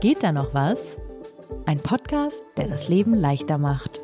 Geht da noch was? Ein Podcast, der das Leben leichter macht.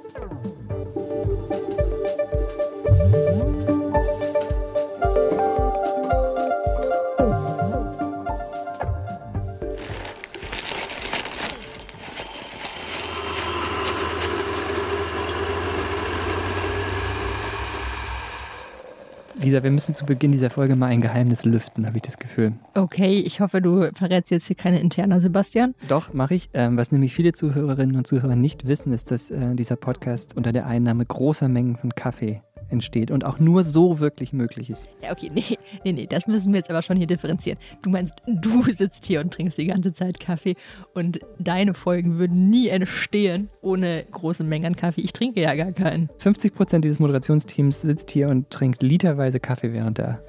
Lisa, wir müssen zu Beginn dieser Folge mal ein Geheimnis lüften, habe ich das Gefühl. Okay, ich hoffe, du verrätst jetzt hier keine interner, Sebastian. Doch, mache ich. Ähm, was nämlich viele Zuhörerinnen und Zuhörer nicht wissen, ist, dass äh, dieser Podcast unter der Einnahme großer Mengen von Kaffee entsteht und auch nur so wirklich möglich ist. Ja, okay, nee, nee, nee, das müssen wir jetzt aber schon hier differenzieren. Du meinst, du sitzt hier und trinkst die ganze Zeit Kaffee und deine Folgen würden nie entstehen ohne große Mengen an Kaffee. Ich trinke ja gar keinen. 50 Prozent dieses Moderationsteams sitzt hier und trinkt literweise Kaffee während der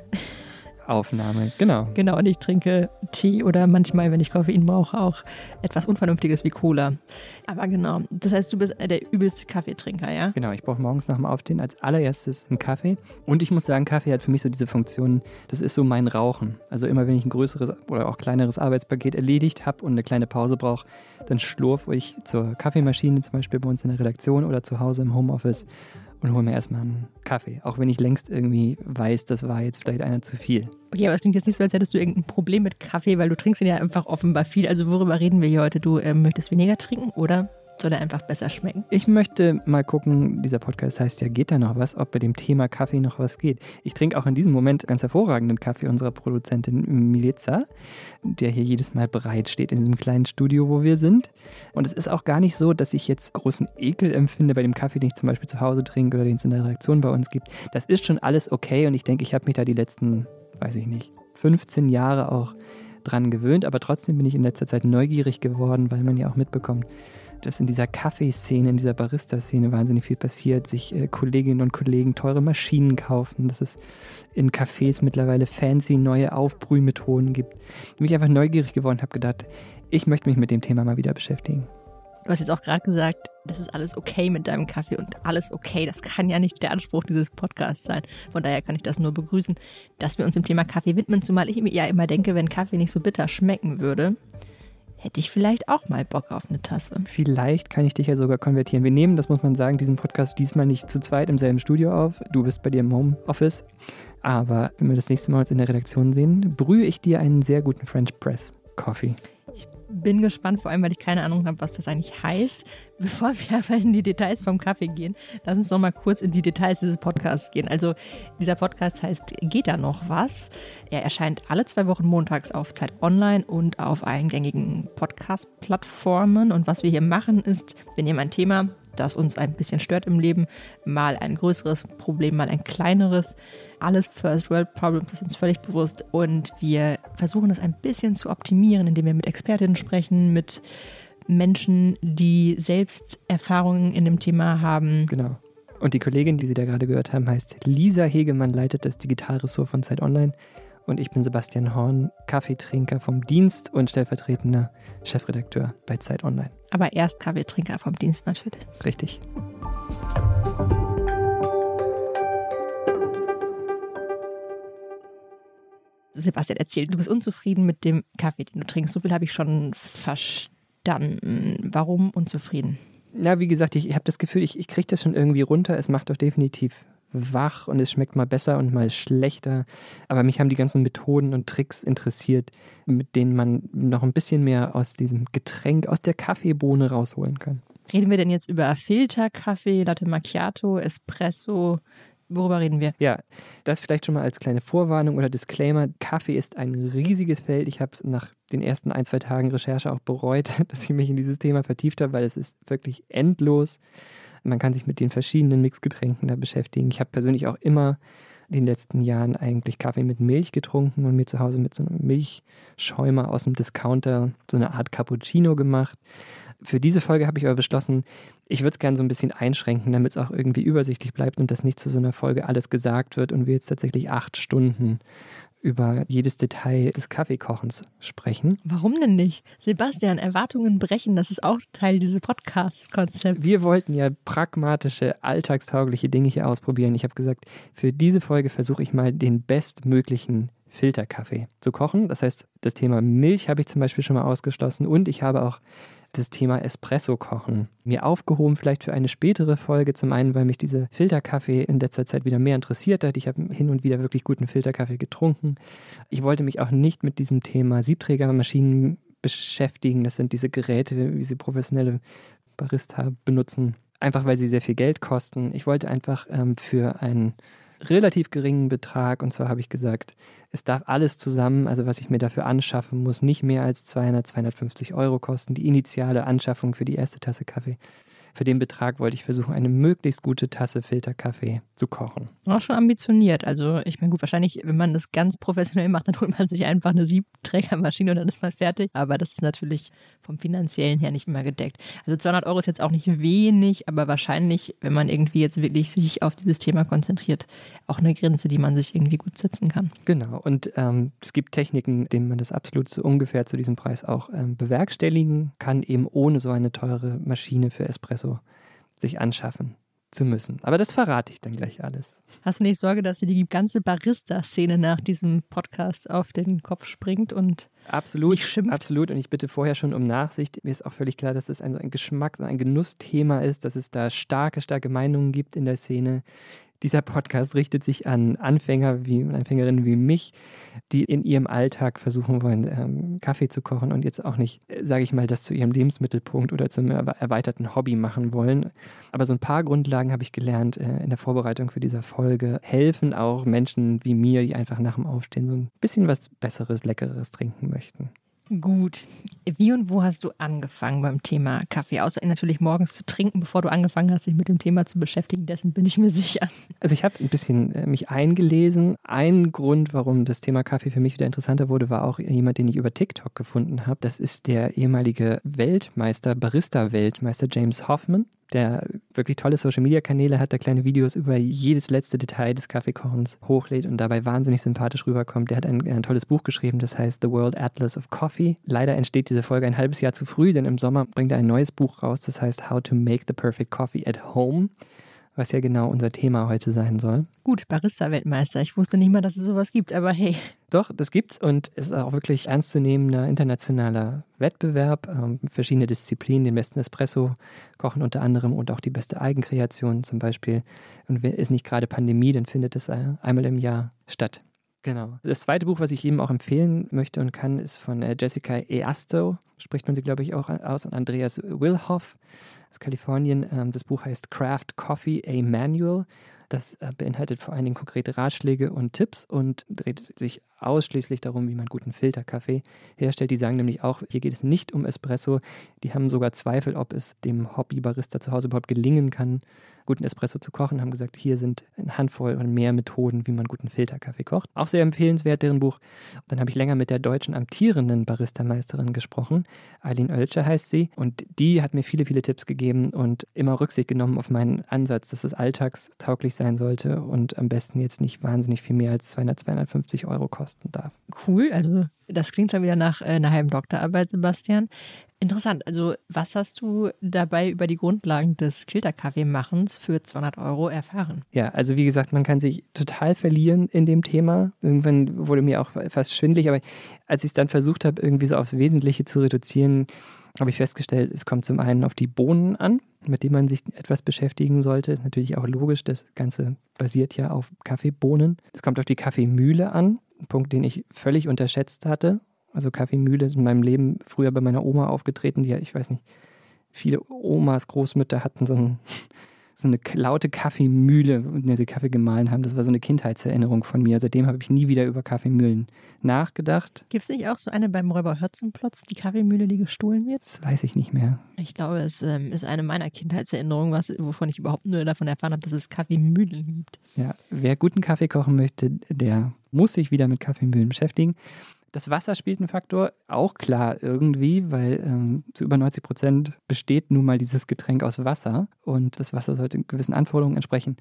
Aufnahme, genau. Genau, und ich trinke Tee oder manchmal, wenn ich Koffein brauche, auch etwas Unvernünftiges wie Cola. Aber genau, das heißt, du bist der übelste Kaffeetrinker, ja? Genau, ich brauche morgens nach dem Aufstehen als allererstes einen Kaffee. Und ich muss sagen, Kaffee hat für mich so diese Funktion, das ist so mein Rauchen. Also immer, wenn ich ein größeres oder auch kleineres Arbeitspaket erledigt habe und eine kleine Pause brauche, dann schlurfe ich zur Kaffeemaschine, zum Beispiel bei uns in der Redaktion oder zu Hause im Homeoffice und hole mir erstmal einen Kaffee. Auch wenn ich längst irgendwie weiß, das war jetzt vielleicht einer zu viel. Okay, aber es klingt jetzt nicht so, als hättest du irgendein Problem mit Kaffee, weil du trinkst ihn ja einfach offenbar viel. Also worüber reden wir hier heute? Du äh, möchtest weniger trinken oder soll er einfach besser schmecken? Ich möchte mal gucken, dieser Podcast heißt ja, geht da noch was, ob bei dem Thema Kaffee noch was geht. Ich trinke auch in diesem Moment ganz hervorragenden Kaffee unserer Produzentin Milica, der hier jedes Mal bereit steht in diesem kleinen Studio, wo wir sind. Und es ist auch gar nicht so, dass ich jetzt großen Ekel empfinde bei dem Kaffee, den ich zum Beispiel zu Hause trinke oder den es in der Redaktion bei uns gibt. Das ist schon alles okay und ich denke, ich habe mich da die letzten, weiß ich nicht, 15 Jahre auch dran gewöhnt, aber trotzdem bin ich in letzter Zeit neugierig geworden, weil man ja auch mitbekommt, dass in dieser Kaffeeszene, in dieser Barista-Szene wahnsinnig viel passiert, sich äh, Kolleginnen und Kollegen teure Maschinen kaufen, dass es in Cafés mittlerweile fancy neue Aufbrühmethoden gibt. Ich bin einfach neugierig geworden, habe gedacht, ich möchte mich mit dem Thema mal wieder beschäftigen. Du hast jetzt auch gerade gesagt, das ist alles okay mit deinem Kaffee und alles okay. Das kann ja nicht der Anspruch dieses Podcasts sein. Von daher kann ich das nur begrüßen, dass wir uns dem Thema Kaffee widmen, zumal ich mir ja immer denke, wenn Kaffee nicht so bitter schmecken würde, hätte ich vielleicht auch mal Bock auf eine Tasse. Vielleicht kann ich dich ja sogar konvertieren. Wir nehmen, das muss man sagen, diesen Podcast diesmal nicht zu zweit im selben Studio auf. Du bist bei dir im Homeoffice. Aber wenn wir das nächste Mal uns in der Redaktion sehen, brühe ich dir einen sehr guten French Press Coffee bin gespannt, vor allem, weil ich keine Ahnung habe, was das eigentlich heißt. Bevor wir aber in die Details vom Kaffee gehen, lass uns noch mal kurz in die Details dieses Podcasts gehen. Also, dieser Podcast heißt Geht da noch was? Er erscheint alle zwei Wochen montags auf Zeit Online und auf allen gängigen Podcast-Plattformen. Und was wir hier machen, ist, wir nehmen ein Thema, das uns ein bisschen stört im Leben, mal ein größeres Problem, mal ein kleineres alles First World Problems, das ist uns völlig bewusst. Und wir versuchen das ein bisschen zu optimieren, indem wir mit Expertinnen sprechen, mit Menschen, die selbst Erfahrungen in dem Thema haben. Genau. Und die Kollegin, die Sie da gerade gehört haben, heißt Lisa Hegemann, leitet das Digitalressort von Zeit Online. Und ich bin Sebastian Horn, Kaffeetrinker vom Dienst und stellvertretender Chefredakteur bei Zeit Online. Aber erst Kaffeetrinker vom Dienst natürlich. Richtig. Sebastian, erzähl, du bist unzufrieden mit dem Kaffee, den du trinkst. So viel habe ich schon verstanden. Warum unzufrieden? Na, wie gesagt, ich, ich habe das Gefühl, ich, ich kriege das schon irgendwie runter. Es macht doch definitiv wach und es schmeckt mal besser und mal schlechter. Aber mich haben die ganzen Methoden und Tricks interessiert, mit denen man noch ein bisschen mehr aus diesem Getränk, aus der Kaffeebohne rausholen kann. Reden wir denn jetzt über Filterkaffee, Latte Macchiato, Espresso? Worüber reden wir? Ja, das vielleicht schon mal als kleine Vorwarnung oder Disclaimer. Kaffee ist ein riesiges Feld. Ich habe es nach den ersten ein, zwei Tagen Recherche auch bereut, dass ich mich in dieses Thema vertieft habe, weil es ist wirklich endlos. Man kann sich mit den verschiedenen Mixgetränken da beschäftigen. Ich habe persönlich auch immer in den letzten Jahren eigentlich Kaffee mit Milch getrunken und mir zu Hause mit so einem Milchschäumer aus dem Discounter so eine Art Cappuccino gemacht. Für diese Folge habe ich aber beschlossen, ich würde es gerne so ein bisschen einschränken, damit es auch irgendwie übersichtlich bleibt und dass nicht zu so einer Folge alles gesagt wird und wir jetzt tatsächlich acht Stunden über jedes Detail des Kaffeekochens sprechen. Warum denn nicht? Sebastian, Erwartungen brechen, das ist auch Teil dieses Podcasts-Konzepts. Wir wollten ja pragmatische, alltagstaugliche Dinge hier ausprobieren. Ich habe gesagt, für diese Folge versuche ich mal den bestmöglichen Filterkaffee zu kochen. Das heißt, das Thema Milch habe ich zum Beispiel schon mal ausgeschlossen und ich habe auch das Thema Espresso kochen mir aufgehoben, vielleicht für eine spätere Folge. Zum einen, weil mich dieser Filterkaffee in letzter Zeit wieder mehr interessiert hat. Ich habe hin und wieder wirklich guten Filterkaffee getrunken. Ich wollte mich auch nicht mit diesem Thema Siebträgermaschinen beschäftigen. Das sind diese Geräte, wie sie professionelle Barista benutzen. Einfach weil sie sehr viel Geld kosten. Ich wollte einfach ähm, für einen relativ geringen Betrag, und zwar habe ich gesagt, es darf alles zusammen, also was ich mir dafür anschaffen muss, nicht mehr als 200, 250 Euro kosten. Die initiale Anschaffung für die erste Tasse Kaffee für den Betrag wollte ich versuchen, eine möglichst gute Tasse Filterkaffee zu kochen. Auch schon ambitioniert. Also ich meine, gut, wahrscheinlich, wenn man das ganz professionell macht, dann holt man sich einfach eine Siebträgermaschine und dann ist man fertig. Aber das ist natürlich vom finanziellen her nicht immer gedeckt. Also 200 Euro ist jetzt auch nicht wenig, aber wahrscheinlich, wenn man irgendwie jetzt wirklich sich auf dieses Thema konzentriert, auch eine Grenze, die man sich irgendwie gut setzen kann. Genau. Und ähm, es gibt Techniken, denen man das absolut so ungefähr zu diesem Preis auch ähm, bewerkstelligen kann, eben ohne so eine teure Maschine für Espresso so sich anschaffen zu müssen. Aber das verrate ich dann gleich alles. Hast du nicht Sorge, dass dir die ganze Barista-Szene nach diesem Podcast auf den Kopf springt und absolut, absolut. Und ich bitte vorher schon um Nachsicht. Mir ist auch völlig klar, dass das ein, ein Geschmacks- und ein Genussthema ist, dass es da starke, starke Meinungen gibt in der Szene. Dieser Podcast richtet sich an Anfänger wie Anfängerinnen wie mich, die in ihrem Alltag versuchen wollen, ähm, Kaffee zu kochen und jetzt auch nicht, äh, sage ich mal, das zu ihrem Lebensmittelpunkt oder zum erweiterten Hobby machen wollen. Aber so ein paar Grundlagen habe ich gelernt äh, in der Vorbereitung für diese Folge, helfen auch Menschen wie mir, die einfach nach dem Aufstehen so ein bisschen was Besseres, Leckeres trinken möchten. Gut. Wie und wo hast du angefangen beim Thema Kaffee? Außer natürlich morgens zu trinken, bevor du angefangen hast, dich mit dem Thema zu beschäftigen. Dessen bin ich mir sicher. Also ich habe ein bisschen äh, mich eingelesen. Ein Grund, warum das Thema Kaffee für mich wieder interessanter wurde, war auch jemand, den ich über TikTok gefunden habe. Das ist der ehemalige Weltmeister, Barista-Weltmeister James Hoffman der wirklich tolle Social-Media-Kanäle hat, der kleine Videos über jedes letzte Detail des Kaffeekochens hochlädt und dabei wahnsinnig sympathisch rüberkommt. Der hat ein, ein, tolles Buch geschrieben, das heißt The World Atlas of Coffee. Leider entsteht diese Folge ein halbes Jahr zu früh, denn im Sommer bringt er ein neues Buch raus, das heißt How to Make the Perfect Coffee at Home was ja genau unser Thema heute sein soll. Gut, Barista-Weltmeister. Ich wusste nicht mal, dass es sowas gibt, aber hey. Doch, das gibt's und es ist auch wirklich ernstzunehmender internationaler Wettbewerb. Ähm, verschiedene Disziplinen, den besten Espresso kochen unter anderem und auch die beste Eigenkreation zum Beispiel. Und ist nicht gerade Pandemie, dann findet es äh, einmal im Jahr statt. Genau. Das zweite Buch, was ich jedem auch empfehlen möchte und kann, ist von äh, Jessica Easto. Spricht man sie, glaube ich, auch aus. Und Andreas Wilhoff aus Kalifornien. Ähm, das Buch heißt Craft Coffee, a Manual. Das äh, beinhaltet vor allen Dingen konkrete Ratschläge und Tipps und dreht sich ausschließlich darum, wie man guten Filterkaffee herstellt. Die sagen nämlich auch, hier geht es nicht um Espresso. Die haben sogar Zweifel, ob es dem Hobbybarista zu Hause überhaupt gelingen kann, guten Espresso zu kochen, haben gesagt, hier sind eine Handvoll und mehr Methoden, wie man guten Filterkaffee kocht. Auch sehr empfehlenswert, deren Buch. Dann habe ich länger mit der deutschen amtierenden Baristameisterin gesprochen. Eileen Oeltscher heißt sie. Und die hat mir viele, viele Tipps gegeben und immer Rücksicht genommen auf meinen Ansatz, dass es alltagstauglich sein sollte und am besten jetzt nicht wahnsinnig viel mehr als 200, 250 Euro kosten darf. Cool, also das klingt schon wieder nach äh, einer halben Doktorarbeit, Sebastian. Interessant. Also, was hast du dabei über die Grundlagen des Filterkaffeemachens für 200 Euro erfahren? Ja, also wie gesagt, man kann sich total verlieren in dem Thema. Irgendwann wurde mir auch fast schwindlig, aber als ich es dann versucht habe, irgendwie so aufs Wesentliche zu reduzieren, habe ich festgestellt, es kommt zum einen auf die Bohnen an, mit denen man sich etwas beschäftigen sollte. Ist natürlich auch logisch, das Ganze basiert ja auf Kaffeebohnen. Es kommt auf die Kaffeemühle an, Punkt, den ich völlig unterschätzt hatte. Also Kaffeemühle ist in meinem Leben früher bei meiner Oma aufgetreten, die ja, ich weiß nicht, viele Omas, Großmütter hatten so, ein, so eine laute Kaffeemühle, in der sie Kaffee gemahlen haben. Das war so eine Kindheitserinnerung von mir. Seitdem habe ich nie wieder über Kaffeemühlen nachgedacht. Gibt es nicht auch so eine beim Räuber Hörzenplotz, die Kaffeemühle, die gestohlen wird? Das weiß ich nicht mehr. Ich glaube, es ähm, ist eine meiner Kindheitserinnerungen, was, wovon ich überhaupt nur davon erfahren habe, dass es Kaffeemühlen gibt. Ja, wer guten Kaffee kochen möchte, der muss sich wieder mit Kaffeemühlen beschäftigen. Das Wasser spielt einen Faktor, auch klar irgendwie, weil ähm, zu über 90 Prozent besteht nun mal dieses Getränk aus Wasser und das Wasser sollte gewissen Anforderungen entsprechen.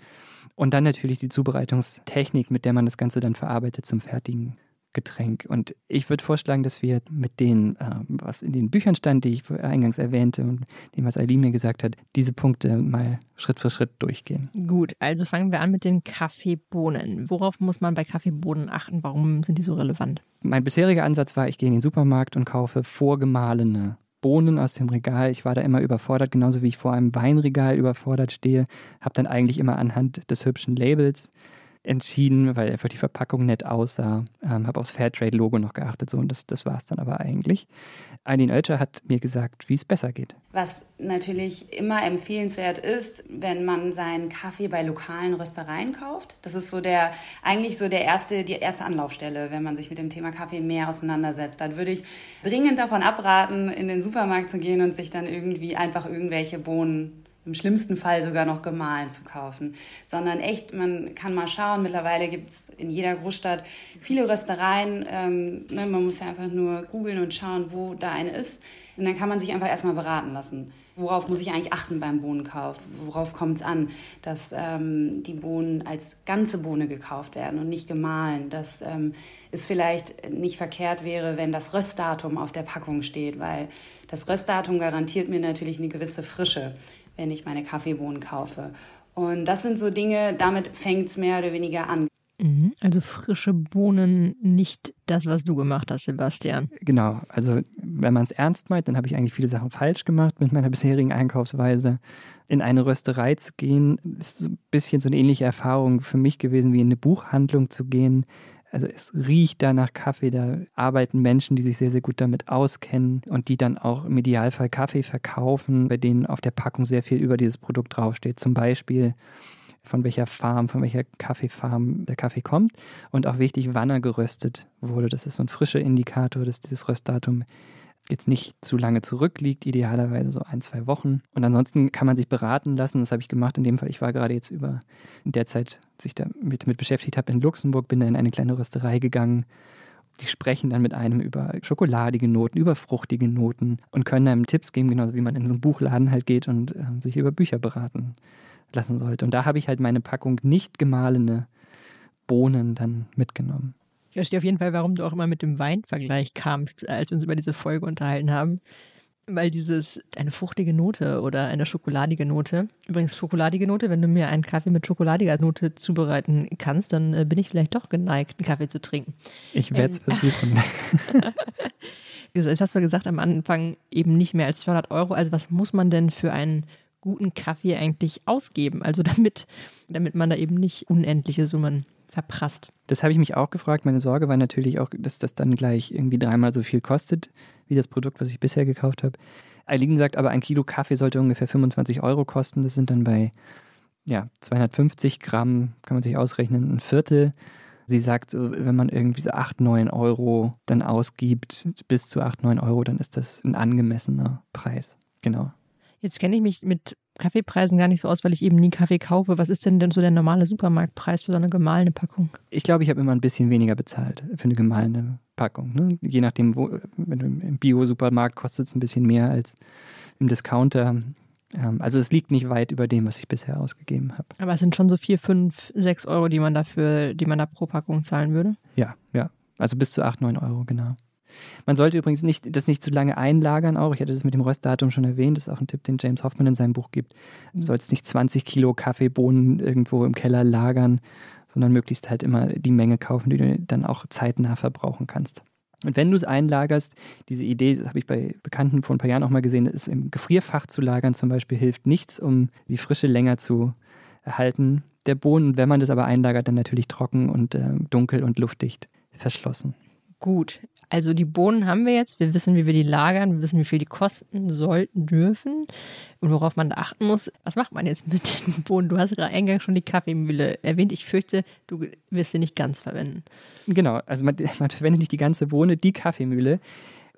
Und dann natürlich die Zubereitungstechnik, mit der man das Ganze dann verarbeitet zum fertigen Getränk. Und ich würde vorschlagen, dass wir mit dem, äh, was in den Büchern stand, die ich eingangs erwähnte und dem, was Eileen mir gesagt hat, diese Punkte mal Schritt für Schritt durchgehen. Gut, also fangen wir an mit den Kaffeebohnen. Worauf muss man bei Kaffeebohnen achten? Warum sind die so relevant? Mein bisheriger Ansatz war, ich gehe in den Supermarkt und kaufe vorgemahlene Bohnen aus dem Regal. Ich war da immer überfordert, genauso wie ich vor einem Weinregal überfordert stehe. Habe dann eigentlich immer anhand des hübschen Labels entschieden, weil einfach die Verpackung nett aussah. Ähm, habe aufs Fairtrade-Logo noch geachtet, so und das, das war es dann aber eigentlich. Eileen Oelcher hat mir gesagt, wie es besser geht. Was natürlich immer empfehlenswert ist, wenn man seinen Kaffee bei lokalen Röstereien kauft. Das ist so der, eigentlich so der erste, die erste Anlaufstelle, wenn man sich mit dem Thema Kaffee mehr auseinandersetzt. Dann würde ich dringend davon abraten, in den Supermarkt zu gehen und sich dann irgendwie einfach irgendwelche Bohnen im schlimmsten Fall sogar noch gemahlen zu kaufen, sondern echt, man kann mal schauen, mittlerweile gibt es in jeder Großstadt viele Röstereien, ähm, ne, man muss ja einfach nur googeln und schauen, wo da eine ist und dann kann man sich einfach erstmal beraten lassen. Worauf muss ich eigentlich achten beim Bohnenkauf? Worauf kommt es an, dass ähm, die Bohnen als ganze Bohne gekauft werden und nicht gemahlen? Dass ähm, es vielleicht nicht verkehrt wäre, wenn das Röstdatum auf der Packung steht, weil das Röstdatum garantiert mir natürlich eine gewisse Frische wenn ich meine Kaffeebohnen kaufe. Und das sind so Dinge, damit fängt es mehr oder weniger an. Mhm. Also frische Bohnen, nicht das, was du gemacht hast, Sebastian. Genau, also wenn man es ernst meint, dann habe ich eigentlich viele Sachen falsch gemacht mit meiner bisherigen Einkaufsweise. In eine Rösterei zu gehen, ist so ein bisschen so eine ähnliche Erfahrung für mich gewesen, wie in eine Buchhandlung zu gehen. Also es riecht da nach Kaffee, da arbeiten Menschen, die sich sehr, sehr gut damit auskennen und die dann auch im Idealfall Kaffee verkaufen, bei denen auf der Packung sehr viel über dieses Produkt draufsteht. Zum Beispiel von welcher Farm, von welcher Kaffeefarm der Kaffee kommt und auch wichtig, wann er geröstet wurde. Das ist so ein frischer Indikator, dass dieses Röstdatum jetzt nicht zu lange zurückliegt, idealerweise so ein, zwei Wochen. Und ansonsten kann man sich beraten lassen. Das habe ich gemacht in dem Fall. Ich war gerade jetzt über der Zeit, sich damit mit beschäftigt habe in Luxemburg, bin da in eine kleine Rösterei gegangen. Die sprechen dann mit einem über schokoladige Noten, über fruchtige Noten und können einem Tipps geben, genauso wie man in so einen Buchladen halt geht und äh, sich über Bücher beraten lassen sollte. Und da habe ich halt meine Packung nicht gemahlene Bohnen dann mitgenommen. Ich verstehe auf jeden Fall, warum du auch immer mit dem Weinvergleich kamst, als wir uns über diese Folge unterhalten haben. Weil dieses, eine fruchtige Note oder eine schokoladige Note, übrigens schokoladige Note, wenn du mir einen Kaffee mit schokoladiger Note zubereiten kannst, dann äh, bin ich vielleicht doch geneigt, einen Kaffee zu trinken. Ich werde es ähm, versuchen. Jetzt hast du gesagt am Anfang eben nicht mehr als 200 Euro. Also was muss man denn für einen guten Kaffee eigentlich ausgeben? Also damit, damit man da eben nicht unendliche Summen verprasst. Das habe ich mich auch gefragt. Meine Sorge war natürlich auch, dass das dann gleich irgendwie dreimal so viel kostet, wie das Produkt, was ich bisher gekauft habe. Eileen sagt aber, ein Kilo Kaffee sollte ungefähr 25 Euro kosten. Das sind dann bei ja, 250 Gramm, kann man sich ausrechnen, ein Viertel. Sie sagt, wenn man irgendwie so 8, 9 Euro dann ausgibt, bis zu 8, 9 Euro, dann ist das ein angemessener Preis. Genau. Jetzt kenne ich mich mit Kaffeepreisen gar nicht so aus, weil ich eben nie Kaffee kaufe. Was ist denn denn so der normale Supermarktpreis für so eine gemahlene Packung? Ich glaube, ich habe immer ein bisschen weniger bezahlt für eine gemahlene Packung. Ne? Je nachdem, wo, im Bio-Supermarkt kostet es ein bisschen mehr als im Discounter. Ähm, also es liegt nicht weit über dem, was ich bisher ausgegeben habe. Aber es sind schon so vier, fünf, sechs Euro, die man dafür, die man da pro Packung zahlen würde? Ja, ja. Also bis zu acht, neun Euro, genau. Man sollte übrigens nicht, das nicht zu lange einlagern auch. Ich hatte das mit dem Röstdatum schon erwähnt. Das ist auch ein Tipp, den James Hoffman in seinem Buch gibt. Du sollst nicht 20 Kilo Kaffeebohnen irgendwo im Keller lagern, sondern möglichst halt immer die Menge kaufen, die du dann auch zeitnah verbrauchen kannst. Und wenn du es einlagerst, diese Idee, das habe ich bei Bekannten vor ein paar Jahren auch mal gesehen, ist im Gefrierfach zu lagern zum Beispiel hilft nichts, um die Frische länger zu erhalten der Bohnen. Wenn man das aber einlagert, dann natürlich trocken und äh, dunkel und luftdicht verschlossen. Gut, also die Bohnen haben wir jetzt. Wir wissen, wie wir die lagern. Wir wissen, wie viel die kosten sollten, dürfen und worauf man da achten muss. Was macht man jetzt mit den Bohnen? Du hast gerade eingangs schon die Kaffeemühle erwähnt. Ich fürchte, du wirst sie nicht ganz verwenden. Genau, also man, man verwendet nicht die ganze Bohne, die Kaffeemühle.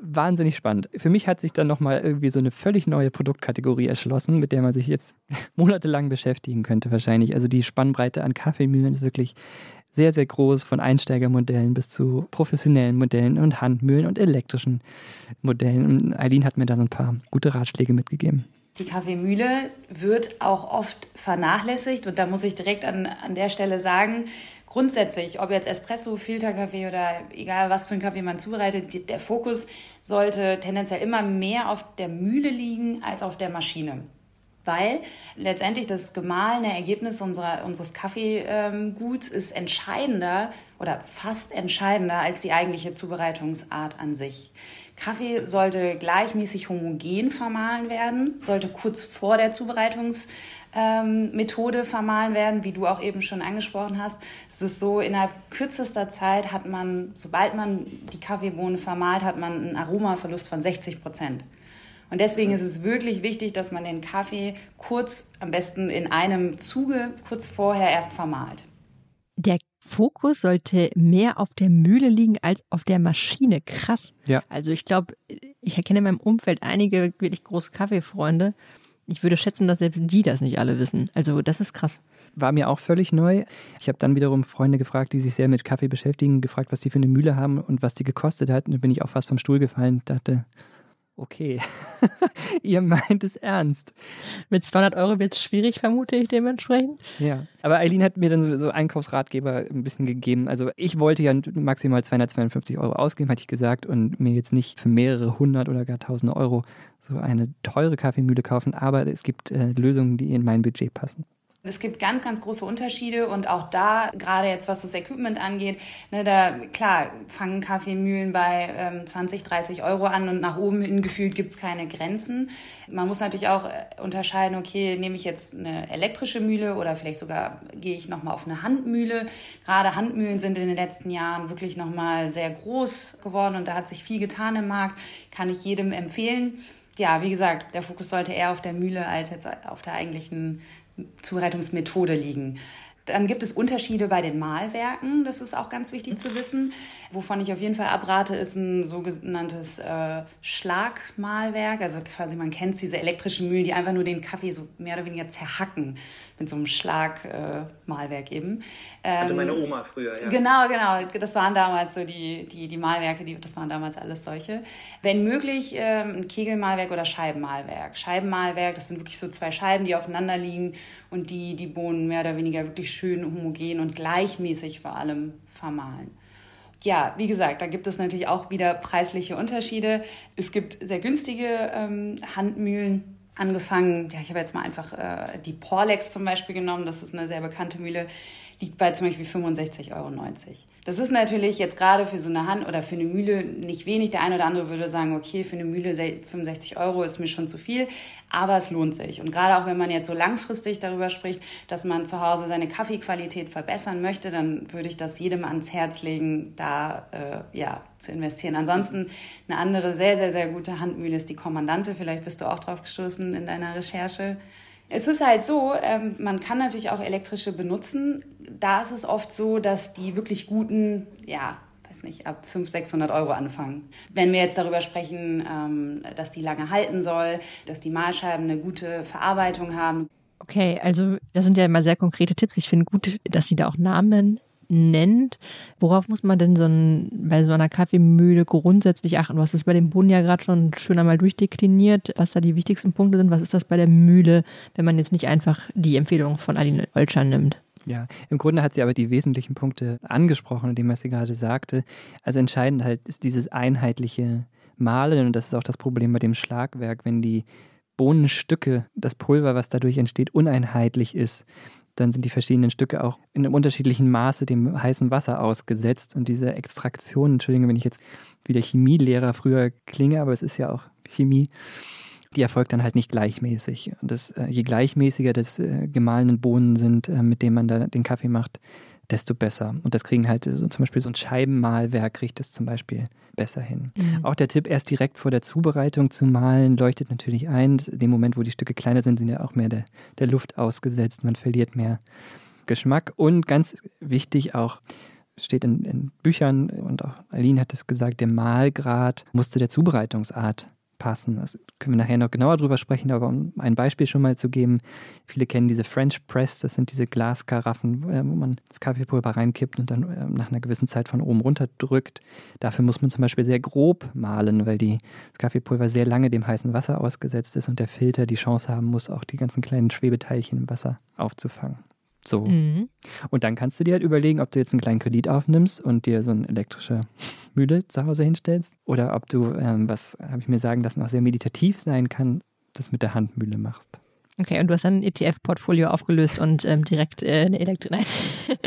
Wahnsinnig spannend. Für mich hat sich dann nochmal irgendwie so eine völlig neue Produktkategorie erschlossen, mit der man sich jetzt monatelang beschäftigen könnte, wahrscheinlich. Also die Spannbreite an Kaffeemühlen ist wirklich sehr, sehr groß, von Einsteigermodellen bis zu professionellen Modellen und Handmühlen und elektrischen Modellen. Und Eileen hat mir da so ein paar gute Ratschläge mitgegeben. Die Kaffeemühle wird auch oft vernachlässigt und da muss ich direkt an, an der Stelle sagen, grundsätzlich, ob jetzt Espresso, Filterkaffee oder egal was für einen Kaffee man zubereitet, der Fokus sollte tendenziell immer mehr auf der Mühle liegen als auf der Maschine weil letztendlich das gemahlene Ergebnis unserer, unseres Kaffeeguts ist entscheidender oder fast entscheidender als die eigentliche Zubereitungsart an sich. Kaffee sollte gleichmäßig homogen vermahlen werden, sollte kurz vor der Zubereitungsmethode ähm, vermahlen werden, wie du auch eben schon angesprochen hast. Es ist so, innerhalb kürzester Zeit hat man, sobald man die Kaffeebohne vermahlt, hat man einen Aromaverlust von 60 Prozent. Und deswegen ist es wirklich wichtig, dass man den Kaffee kurz, am besten in einem Zuge, kurz vorher erst vermahlt. Der Fokus sollte mehr auf der Mühle liegen als auf der Maschine. Krass. Ja. Also ich glaube, ich erkenne in meinem Umfeld einige wirklich große Kaffeefreunde. Ich würde schätzen, dass selbst die das nicht alle wissen. Also das ist krass. War mir auch völlig neu. Ich habe dann wiederum Freunde gefragt, die sich sehr mit Kaffee beschäftigen, gefragt, was die für eine Mühle haben und was die gekostet hat. Und dann bin ich auch fast vom Stuhl gefallen und dachte, okay, ihr meint es ernst. Mit 200 Euro wird es schwierig, vermute ich dementsprechend. Ja, aber Eileen hat mir dann so, Einkaufsratgeber ein bisschen gegeben. Also ich wollte ja maximal 252 Euro ausgeben, hatte ich gesagt, und mir jetzt nicht für mehrere hundert oder gar tausende Euro so eine teure Kaffeemühle kaufen, aber es gibt äh, Lösungen, die in mein Budget passen. Es gibt ganz, ganz große Unterschiede und auch da, gerade jetzt was das Equipment angeht, ne, da klar fangen Kaffeemühlen bei ähm, 20, 30 Euro an und nach oben hin gefühlt gibt's keine Grenzen. Man muss natürlich auch äh, unterscheiden, okay, nehme ich jetzt eine elektrische Mühle oder vielleicht sogar gehe ich nochmal auf eine Handmühle. Gerade Handmühlen sind in den letzten Jahren wirklich nochmal sehr groß geworden und da hat sich viel getan im Markt, kann ich jedem empfehlen ja, wie gesagt, der Fokus sollte eher auf der Mühle als jetzt auf der eigentlichen Zubereitungsmethode liegen. Dann gibt es Unterschiede bei den Mahlwerken, das ist auch ganz wichtig zu wissen. Wovon ich auf jeden Fall abrate, ist ein sogenanntes äh, Schlagmahlwerk. Also quasi, man kennt diese elektrischen Mühlen, die einfach nur den Kaffee so mehr oder weniger zerhacken mit so einem Schlagmahlwerk äh, eben. Ähm, Hatte meine Oma früher, ja. Genau, genau. Das waren damals so die, die, die Mahlwerke, die, das waren damals alles solche. Wenn möglich, ähm, ein Kegelmahlwerk oder Scheibenmahlwerk. Scheibenmahlwerk, das sind wirklich so zwei Scheiben, die aufeinander liegen und die die Bohnen mehr oder weniger wirklich schön homogen und gleichmäßig vor allem vermahlen ja, wie gesagt, da gibt es natürlich auch wieder preisliche Unterschiede. Es gibt sehr günstige ähm, Handmühlen, angefangen, ja, ich habe jetzt mal einfach äh, die Porlex zum Beispiel genommen, das ist eine sehr bekannte Mühle, liegt bei zum Beispiel 65,90 Euro. Das ist natürlich jetzt gerade für so eine Hand oder für eine Mühle nicht wenig. Der eine oder andere würde sagen, okay, für eine Mühle 65 Euro ist mir schon zu viel, aber es lohnt sich. Und gerade auch wenn man jetzt so langfristig darüber spricht, dass man zu Hause seine Kaffeequalität verbessern möchte, dann würde ich das jedem ans Herz legen, da äh, ja zu investieren. Ansonsten eine andere sehr, sehr, sehr gute Handmühle ist die Kommandante. Vielleicht bist du auch drauf gestoßen in deiner Recherche. Es ist halt so, ähm, man kann natürlich auch elektrische benutzen. Da ist es oft so, dass die wirklich guten, ja, weiß nicht, ab 500, 600 Euro anfangen. Wenn wir jetzt darüber sprechen, ähm, dass die lange halten soll, dass die Mahlscheiben eine gute Verarbeitung haben. Okay, also das sind ja immer sehr konkrete Tipps. Ich finde gut, dass Sie da auch Namen nennt. Worauf muss man denn so ein, bei so einer Kaffeemühle grundsätzlich achten? Hast es bei dem Bohnen ja gerade schon schön einmal durchdekliniert, was da die wichtigsten Punkte sind. Was ist das bei der Mühle, wenn man jetzt nicht einfach die Empfehlung von Aline Olscher nimmt? Ja, im Grunde hat sie aber die wesentlichen Punkte angesprochen, indem was sie gerade sagte. Also entscheidend halt ist dieses einheitliche Malen und das ist auch das Problem bei dem Schlagwerk, wenn die Bohnenstücke, das Pulver, was dadurch entsteht, uneinheitlich ist, dann sind die verschiedenen Stücke auch in einem unterschiedlichen Maße dem heißen Wasser ausgesetzt. Und diese Extraktion, Entschuldigung, wenn ich jetzt wie der Chemielehrer früher klinge, aber es ist ja auch Chemie, die erfolgt dann halt nicht gleichmäßig. Und das, äh, je gleichmäßiger das äh, gemahlenen Bohnen sind, äh, mit denen man da den Kaffee macht, desto besser. Und das kriegen halt so, zum Beispiel so ein Scheibenmalwerk kriegt das zum Beispiel besser hin. Mhm. Auch der Tipp, erst direkt vor der Zubereitung zu malen, leuchtet natürlich ein. In dem Moment, wo die Stücke kleiner sind, sind ja auch mehr der, der Luft ausgesetzt. Man verliert mehr Geschmack. Und ganz wichtig auch, steht in, in Büchern und auch Aline hat es gesagt, der Mahlgrad muss zu der Zubereitungsart passen. Das können wir nachher noch genauer drüber sprechen, aber um ein Beispiel schon mal zu geben, viele kennen diese French Press, das sind diese Glaskaraffen, äh, wo man das Kaffeepulver reinkippt und dann äh, nach einer gewissen Zeit von oben runter drückt. Dafür muss man zum Beispiel sehr grob mahlen, weil die, das Kaffeepulver sehr lange dem heißen Wasser ausgesetzt ist und der Filter die Chance haben muss, auch die ganzen kleinen Schwebeteilchen im Wasser aufzufangen. So. Mhm. Und dann kannst du dir halt überlegen, ob du jetzt einen kleinen Kredit aufnimmst und dir so eine elektrische Mühle zu Hause hinstellst oder ob du, ähm, was habe ich mir sagen lassen, auch sehr meditativ sein kann, das mit der Handmühle machst. Okay, und du hast dann ein ETF-Portfolio aufgelöst und ähm, direkt äh, eine elektrische.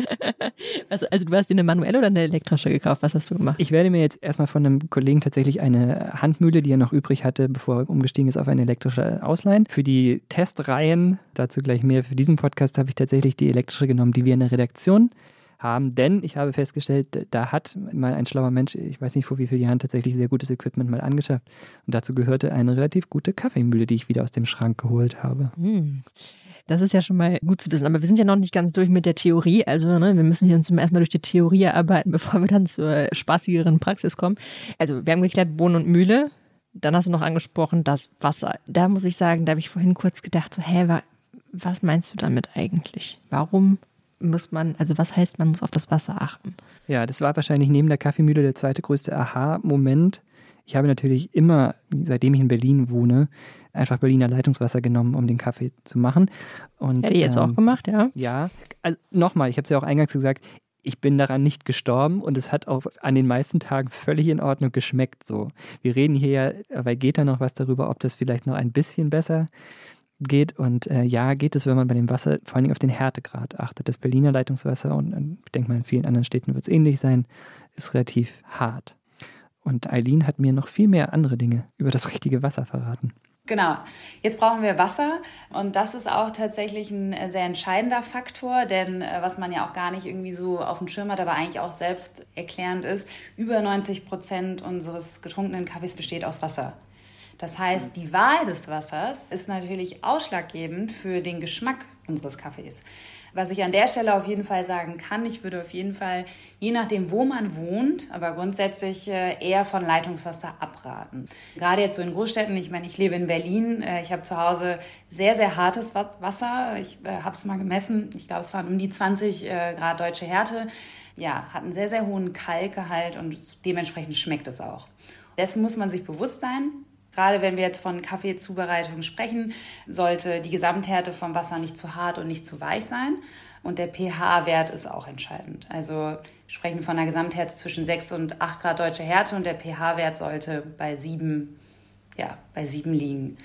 also, also du hast dir eine manuelle oder eine elektrische gekauft? Was hast du gemacht? Ich werde mir jetzt erstmal von einem Kollegen tatsächlich eine Handmühle, die er noch übrig hatte, bevor er umgestiegen ist, auf eine elektrische ausleihen. Für die Testreihen, dazu gleich mehr, für diesen Podcast habe ich tatsächlich die elektrische genommen, die wir in der Redaktion haben, denn ich habe festgestellt, da hat mal ein schlauer Mensch, ich weiß nicht vor wie vielen Jahren, tatsächlich sehr gutes Equipment mal angeschafft. Und dazu gehörte eine relativ gute Kaffeemühle, die ich wieder aus dem Schrank geholt habe. Hm. Das ist ja schon mal gut zu wissen. Aber wir sind ja noch nicht ganz durch mit der Theorie. Also ne, wir müssen hier uns erstmal durch die Theorie arbeiten, bevor wir dann zur spaßigeren Praxis kommen. Also wir haben geklärt Bohnen und Mühle. Dann hast du noch angesprochen das Wasser. Da muss ich sagen, da habe ich vorhin kurz gedacht, so, hä, was meinst du damit eigentlich? Warum muss man, also was heißt, man muss auf das Wasser achten? Ja, das war wahrscheinlich neben der Kaffeemühle der zweite größte Aha-Moment. Ich habe natürlich immer, seitdem ich in Berlin wohne, einfach Berliner Leitungswasser genommen, um den Kaffee zu machen. Und, Hätte ich jetzt ähm, auch gemacht, ja? Ja, also nochmal, ich habe es ja auch eingangs gesagt, ich bin daran nicht gestorben und es hat auch an den meisten Tagen völlig in Ordnung geschmeckt. So, wir reden hier ja bei Geta noch was darüber, ob das vielleicht noch ein bisschen besser geht. Und äh, ja, geht es, wenn man bei dem Wasser vor allem auf den Härtegrad achtet. Das Berliner Leitungswasser und äh, ich denke mal in vielen anderen Städten wird es ähnlich sein, ist relativ hart. Und Eileen hat mir noch viel mehr andere Dinge über das richtige Wasser verraten. Genau. Jetzt brauchen wir Wasser und das ist auch tatsächlich ein äh, sehr entscheidender Faktor, denn äh, was man ja auch gar nicht irgendwie so auf dem Schirm hat, aber eigentlich auch selbst erklärend ist, über 90 Prozent unseres getrunkenen Kaffees besteht aus Wasser. Das heißt, die Wahl des Wassers ist natürlich ausschlaggebend für den Geschmack unseres Kaffees. Was ich an der Stelle auf jeden Fall sagen kann, ich würde auf jeden Fall, je nachdem, wo man wohnt, aber grundsätzlich äh, eher von Leitungswasser abraten. Gerade jetzt so in Großstädten, ich meine, ich lebe in Berlin, äh, ich habe zu Hause sehr, sehr hartes Wasser. Ich äh, habe es mal gemessen, ich glaube, es waren um die 20 Grad deutsche Härte. Ja, hat einen sehr, sehr hohen Kalkgehalt und dementsprechend schmeckt es auch. Dessen muss man sich bewusst sein. Gerade wenn wir jetzt von Kaffeezubereitung sprechen, sollte die Gesamthärte vom Wasser nicht zu hart und nicht zu weich sein. Und der pH-Wert ist auch entscheidend. Also sprechen von einer Gesamthärte zwischen 6 und 8 Grad deutsche Härte und der pH-Wert sollte bei 7, ja, bei 7 liegen.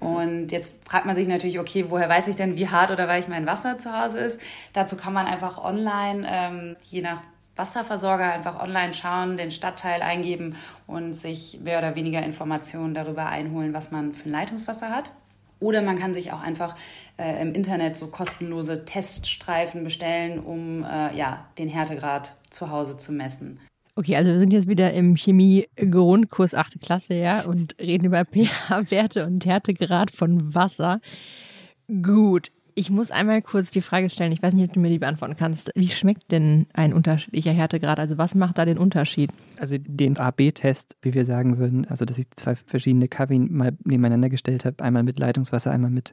Und jetzt fragt man sich natürlich, okay, woher weiß ich denn, wie hart oder weich mein Wasser zu Hause ist? Dazu kann man einfach online, ähm, je nach Wasserversorger einfach online schauen, den Stadtteil eingeben und sich mehr oder weniger Informationen darüber einholen, was man für ein Leitungswasser hat. Oder man kann sich auch einfach äh, im Internet so kostenlose Teststreifen bestellen, um äh, ja, den Härtegrad zu Hause zu messen. Okay, also wir sind jetzt wieder im Chemie-Grundkurs 8. Klasse, ja, und reden über pH-Werte und Härtegrad von Wasser. Gut, ich muss einmal kurz die Frage stellen, ich weiß nicht, ob du mir die beantworten kannst. Wie schmeckt denn ein unterschiedlicher Härtegrad? Also was macht da den Unterschied? Also den AB-Test, wie wir sagen würden, also dass ich zwei verschiedene Kaffee mal nebeneinander gestellt habe, einmal mit Leitungswasser, einmal mit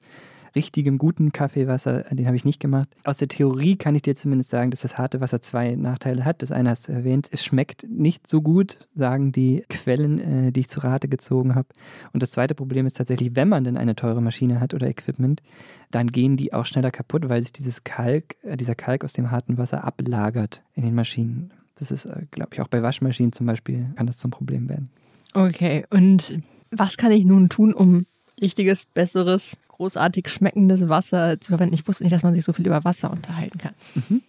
richtigem, guten Kaffeewasser, den habe ich nicht gemacht. Aus der Theorie kann ich dir zumindest sagen, dass das harte Wasser zwei Nachteile hat. Das eine hast du erwähnt, es schmeckt nicht so gut, sagen die Quellen, äh, die ich zu Rate gezogen habe. Und das zweite Problem ist tatsächlich, wenn man denn eine teure Maschine hat oder Equipment, dann gehen die auch schneller kaputt, weil sich dieses Kalk, äh, dieser Kalk aus dem harten Wasser ablagert in den Maschinen. Das ist, äh, glaube ich, auch bei Waschmaschinen zum Beispiel kann das zum Problem werden. Okay, und was kann ich nun tun, um richtiges, besseres großartig schmeckendes Wasser zu verwenden. Ich wusste nicht, dass man sich so viel über Wasser unterhalten kann. Mhm.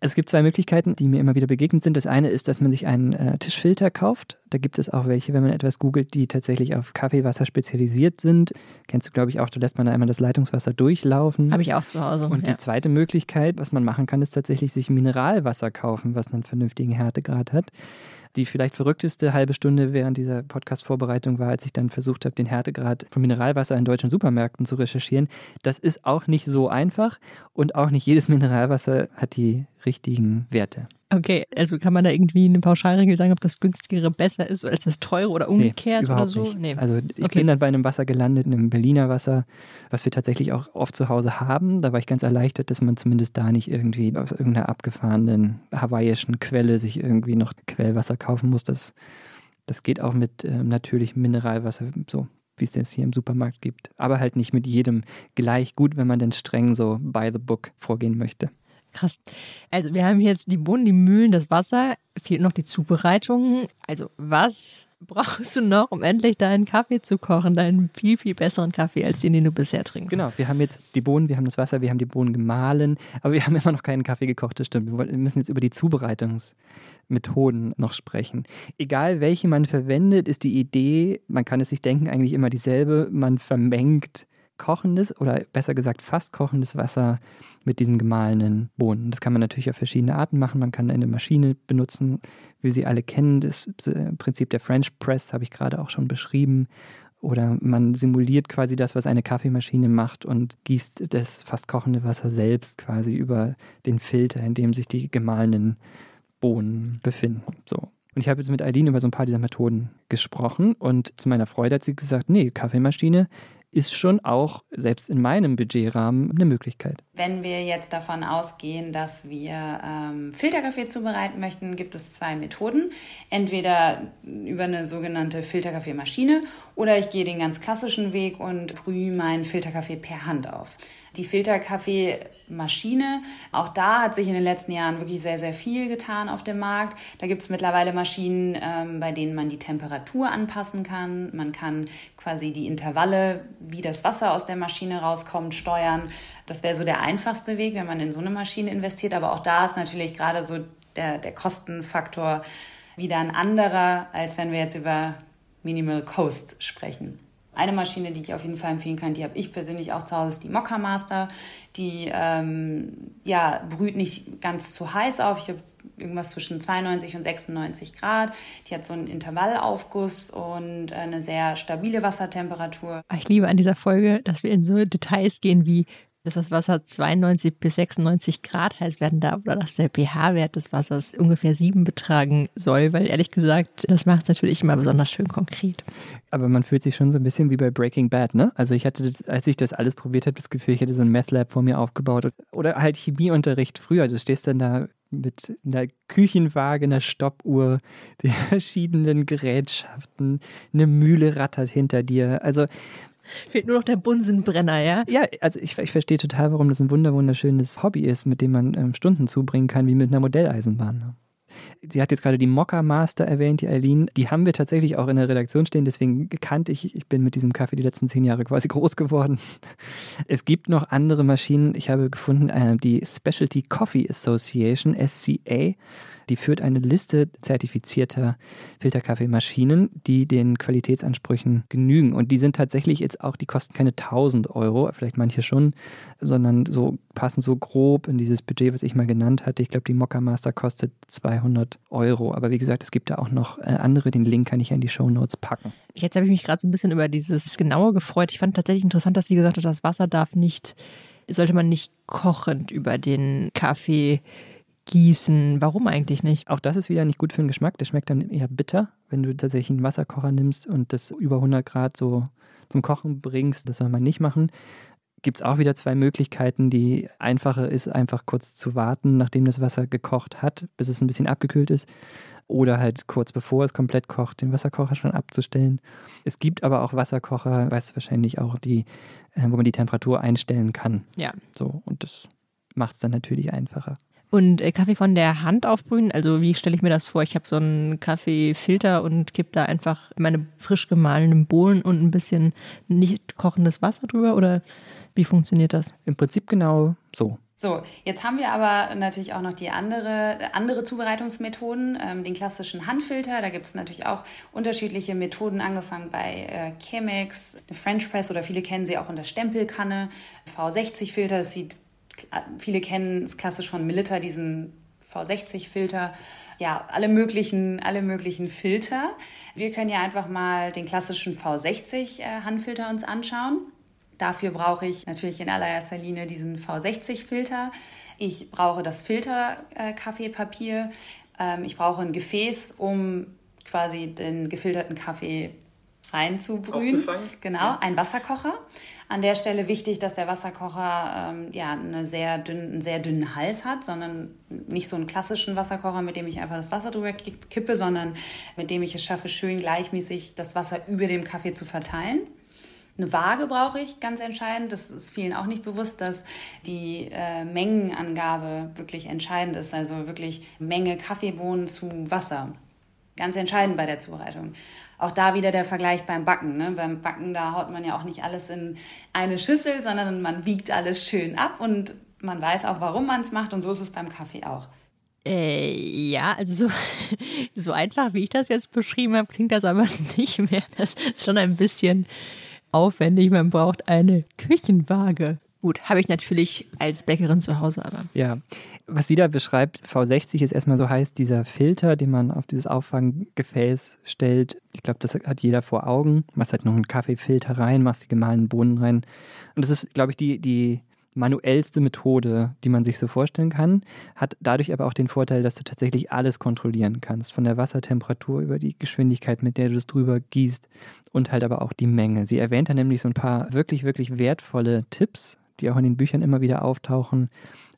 Es gibt zwei Möglichkeiten, die mir immer wieder begegnet sind. Das eine ist, dass man sich einen äh, Tischfilter kauft. Da gibt es auch welche, wenn man etwas googelt, die tatsächlich auf Kaffeewasser spezialisiert sind. Kennst du, glaube ich, auch. Da lässt man da einmal das Leitungswasser durchlaufen. Habe ich auch zu Hause. Und ja. die zweite Möglichkeit, was man machen kann, ist tatsächlich sich Mineralwasser kaufen, was einen vernünftigen Härtegrad hat. Die vielleicht verrückteste halbe Stunde während dieser Podcast-Vorbereitung war, als ich dann versucht habe, den Härtegrad von Mineralwasser in deutschen Supermärkten zu recherchieren. Das ist auch nicht so einfach und auch nicht jedes Mineralwasser hat die richtigen Werte. Okay, also kann man da irgendwie eine Pauschalregel sagen, ob das günstigere besser ist als das teure oder umgekehrt nee, oder so? Nicht. Nee. Also ich okay. bin dann bei einem Wasser gelandet, einem Berliner Wasser, was wir tatsächlich auch oft zu Hause haben. Da war ich ganz erleichtert, dass man zumindest da nicht irgendwie aus irgendeiner abgefahrenen hawaiischen Quelle sich irgendwie noch Quellwasser kaufen muss. Das, das geht auch mit ähm, natürlichem Mineralwasser, so wie es jetzt hier im Supermarkt gibt. Aber halt nicht mit jedem gleich gut, wenn man denn streng so by the book vorgehen möchte. Krass. Also wir haben jetzt die Bohnen, die Mühlen, das Wasser, fehlt noch die Zubereitung. Also was brauchst du noch, um endlich deinen Kaffee zu kochen, deinen viel, viel besseren Kaffee, als den, den du bisher trinkst? Genau, wir haben jetzt die Bohnen, wir haben das Wasser, wir haben die Bohnen gemahlen, aber wir haben immer noch keinen Kaffee gekocht, das stimmt. Wir müssen jetzt über die Zubereitungsmethoden noch sprechen. Egal welche man verwendet, ist die Idee, man kann es sich denken, eigentlich immer dieselbe. Man vermengt kochendes oder besser gesagt fast kochendes Wasser mit diesen gemahlenen Bohnen. Das kann man natürlich auf verschiedene Arten machen. Man kann eine Maschine benutzen, wie Sie alle kennen. Das Prinzip der French Press habe ich gerade auch schon beschrieben. Oder man simuliert quasi das, was eine Kaffeemaschine macht und gießt das fast kochende Wasser selbst quasi über den Filter, in dem sich die gemahlenen Bohnen befinden. So. Und ich habe jetzt mit Eileen über so ein paar dieser Methoden gesprochen und zu meiner Freude hat sie gesagt, nee, Kaffeemaschine ist schon auch selbst in meinem Budgetrahmen eine Möglichkeit. Wenn wir jetzt davon ausgehen, dass wir ähm, Filterkaffee zubereiten möchten, gibt es zwei Methoden. Entweder über eine sogenannte Filterkaffeemaschine oder ich gehe den ganz klassischen Weg und brühe meinen Filterkaffee per Hand auf. Die Filterkaffeemaschine, auch da hat sich in den letzten Jahren wirklich sehr, sehr viel getan auf dem Markt. Da gibt es mittlerweile Maschinen, ähm, bei denen man die Temperatur anpassen kann. Man kann quasi die Intervalle, wie das Wasser aus der Maschine rauskommt, steuern. Das wäre so der einfachste Weg, wenn man in so eine Maschine investiert. Aber auch da ist natürlich gerade so der, der Kostenfaktor wieder ein anderer, als wenn wir jetzt über Minimal Coast sprechen. Eine Maschine, die ich auf jeden Fall empfehlen kann, die habe ich persönlich auch zu Hause, ist die Mokka Master. Die ähm, ja, brüht nicht ganz zu heiß auf. Ich habe irgendwas zwischen 92 und 96 Grad. Die hat so einen Intervallaufguss und eine sehr stabile Wassertemperatur. Ich liebe an dieser Folge, dass wir in so Details gehen wie dass das Wasser 92 bis 96 Grad heiß werden darf oder dass der pH-Wert des Wassers ungefähr 7 betragen soll, weil ehrlich gesagt, das macht es natürlich immer besonders schön konkret. Aber man fühlt sich schon so ein bisschen wie bei Breaking Bad, ne? Also ich hatte, das, als ich das alles probiert habe, das Gefühl, ich hätte so ein Meth-Lab vor mir aufgebaut. Oder halt Chemieunterricht früher. Du stehst dann da mit einer Küchenwaage, einer Stoppuhr, den verschiedenen Gerätschaften, eine Mühle rattert hinter dir. Also Fehlt nur noch der Bunsenbrenner, ja? Ja, also ich, ich verstehe total, warum das ein wunderschönes Hobby ist, mit dem man ähm, Stunden zubringen kann, wie mit einer Modelleisenbahn. Ne? Sie hat jetzt gerade die Mokka Master erwähnt, die Eileen. Die haben wir tatsächlich auch in der Redaktion stehen, deswegen kannte ich, ich bin mit diesem Kaffee die letzten zehn Jahre quasi groß geworden. Es gibt noch andere Maschinen. Ich habe gefunden, äh, die Specialty Coffee Association, SCA. Die führt eine Liste zertifizierter Filterkaffeemaschinen, die den Qualitätsansprüchen genügen. Und die sind tatsächlich jetzt auch, die kosten keine 1000 Euro, vielleicht manche schon, sondern so passen so grob in dieses Budget, was ich mal genannt hatte. Ich glaube, die Mokka Master kostet 200 Euro. Aber wie gesagt, es gibt da auch noch äh, andere. Den Link kann ich ja in die Show Notes packen. Jetzt habe ich mich gerade so ein bisschen über dieses Genaue gefreut. Ich fand tatsächlich interessant, dass sie gesagt hat, das Wasser darf nicht, sollte man nicht kochend über den Kaffee gießen. Warum eigentlich nicht? Auch das ist wieder nicht gut für den Geschmack. Der schmeckt dann eher bitter, wenn du tatsächlich einen Wasserkocher nimmst und das über 100 Grad so zum Kochen bringst. Das soll man nicht machen. Gibt es auch wieder zwei Möglichkeiten. Die einfache ist einfach kurz zu warten, nachdem das Wasser gekocht hat, bis es ein bisschen abgekühlt ist. Oder halt kurz bevor es komplett kocht, den Wasserkocher schon abzustellen. Es gibt aber auch Wasserkocher, weißt du wahrscheinlich auch, die, äh, wo man die Temperatur einstellen kann. Ja. So, und das macht es dann natürlich einfacher. Und äh, Kaffee von der Hand aufbrühen, also wie stelle ich mir das vor? Ich habe so einen Kaffeefilter und kippe da einfach meine frisch gemahlenen Bohnen und ein bisschen nicht kochendes Wasser drüber oder wie funktioniert das? Im Prinzip genau so. So, jetzt haben wir aber natürlich auch noch die andere, andere Zubereitungsmethoden, ähm, den klassischen Handfilter. Da gibt es natürlich auch unterschiedliche Methoden, angefangen bei äh, Chemex, French Press oder viele kennen sie auch unter Stempelkanne, V60-Filter. Das sieht viele kennen es klassisch von Milita, diesen V60-Filter. Ja, alle möglichen, alle möglichen Filter. Wir können ja einfach mal den klassischen V60-Handfilter äh, uns anschauen. Dafür brauche ich natürlich in allererster Linie diesen V60-Filter. Ich brauche das Filterkaffeepapier. Ähm, ich brauche ein Gefäß, um quasi den gefilterten Kaffee reinzubrühen. Genau, ein Wasserkocher. An der Stelle wichtig, dass der Wasserkocher ähm, ja eine sehr dünn, einen sehr dünnen Hals hat, sondern nicht so einen klassischen Wasserkocher, mit dem ich einfach das Wasser drüber kippe, sondern mit dem ich es schaffe, schön gleichmäßig das Wasser über dem Kaffee zu verteilen. Eine Waage brauche ich, ganz entscheidend. Das ist vielen auch nicht bewusst, dass die äh, Mengenangabe wirklich entscheidend ist. Also wirklich Menge Kaffeebohnen zu Wasser. Ganz entscheidend bei der Zubereitung. Auch da wieder der Vergleich beim Backen. Ne? Beim Backen, da haut man ja auch nicht alles in eine Schüssel, sondern man wiegt alles schön ab und man weiß auch, warum man es macht. Und so ist es beim Kaffee auch. Äh, ja, also so, so einfach, wie ich das jetzt beschrieben habe, klingt das aber nicht mehr. Das ist schon ein bisschen aufwendig. Man braucht eine Küchenwaage. Gut, habe ich natürlich als Bäckerin zu Hause, aber. Ja, was sie da beschreibt, V60 ist erstmal so heiß, dieser Filter, den man auf dieses Auffanggefäß stellt. Ich glaube, das hat jeder vor Augen. Machst halt noch einen Kaffeefilter rein, machst die gemahlenen Bohnen rein. Und das ist, glaube ich, die, die manuellste Methode, die man sich so vorstellen kann, hat dadurch aber auch den Vorteil, dass du tatsächlich alles kontrollieren kannst, von der Wassertemperatur über die Geschwindigkeit, mit der du es drüber gießt und halt aber auch die Menge. Sie erwähnt da nämlich so ein paar wirklich, wirklich wertvolle Tipps, die auch in den Büchern immer wieder auftauchen.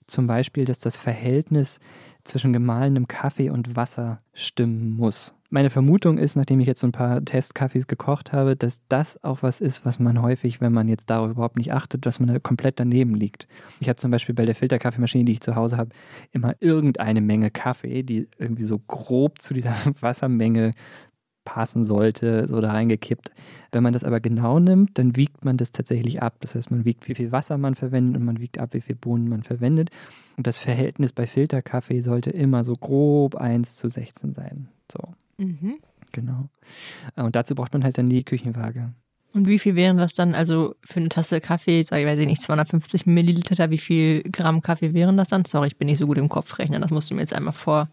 Zum Beispiel, dass das Verhältnis zwischen gemahlenem Kaffee und Wasser stimmen muss. Meine Vermutung ist, nachdem ich jetzt so ein paar Testkaffees gekocht habe, dass das auch was ist, was man häufig, wenn man jetzt darauf überhaupt nicht achtet, dass man da komplett daneben liegt. Ich habe zum Beispiel bei der Filterkaffeemaschine, die ich zu Hause habe, immer irgendeine Menge Kaffee, die irgendwie so grob zu dieser Wassermenge passen sollte, so da reingekippt. Wenn man das aber genau nimmt, dann wiegt man das tatsächlich ab. Das heißt, man wiegt, wie viel Wasser man verwendet und man wiegt ab, wie viel Bohnen man verwendet. Und das Verhältnis bei Filterkaffee sollte immer so grob 1 zu 16 sein. So. Mhm. Genau. Und dazu braucht man halt dann die Küchenwaage. Und wie viel wären das dann, also für eine Tasse Kaffee, sag ich weiß ich nicht, 250 Milliliter, wie viel Gramm Kaffee wären das dann? Sorry, ich bin nicht so gut im Kopf rechnen, das musst du mir jetzt einmal vor,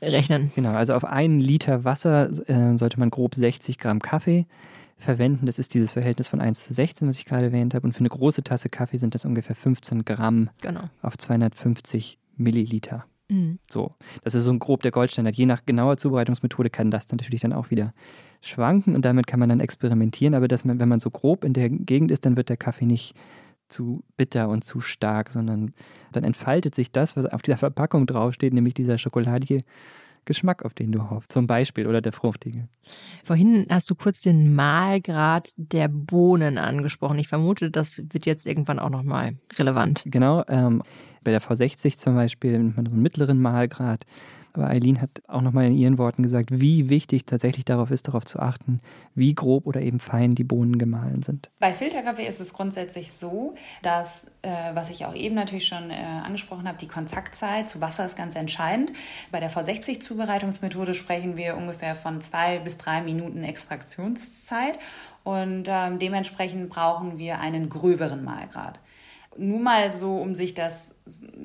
rechnen. Genau, also auf einen Liter Wasser äh, sollte man grob 60 Gramm Kaffee verwenden. Das ist dieses Verhältnis von 1 zu 16, was ich gerade erwähnt habe. Und für eine große Tasse Kaffee sind das ungefähr 15 Gramm genau. auf 250 Milliliter. Mhm. So, das ist so ein grob der Goldstandard. Je nach genauer Zubereitungsmethode kann das natürlich dann auch wieder schwanken und damit kann man dann experimentieren. Aber dass man, wenn man so grob in der Gegend ist, dann wird der Kaffee nicht zu bitter und zu stark, sondern dann entfaltet sich das, was auf dieser Verpackung draufsteht, nämlich dieser schokoladige Geschmack, auf den du hoffst. Zum Beispiel oder der fruchtige. Vorhin hast du kurz den Mahlgrad der Bohnen angesprochen. Ich vermute, das wird jetzt irgendwann auch nochmal relevant. Genau. Ähm, bei der V60 zum Beispiel nimmt man so einen mittleren Mahlgrad. Aber Eileen hat auch nochmal in ihren Worten gesagt, wie wichtig tatsächlich darauf ist, darauf zu achten, wie grob oder eben fein die Bohnen gemahlen sind. Bei Filterkaffee ist es grundsätzlich so, dass, äh, was ich auch eben natürlich schon äh, angesprochen habe, die Kontaktzeit zu Wasser ist ganz entscheidend. Bei der V60-Zubereitungsmethode sprechen wir ungefähr von zwei bis drei Minuten Extraktionszeit und ähm, dementsprechend brauchen wir einen gröberen Mahlgrad nur mal so, um sich das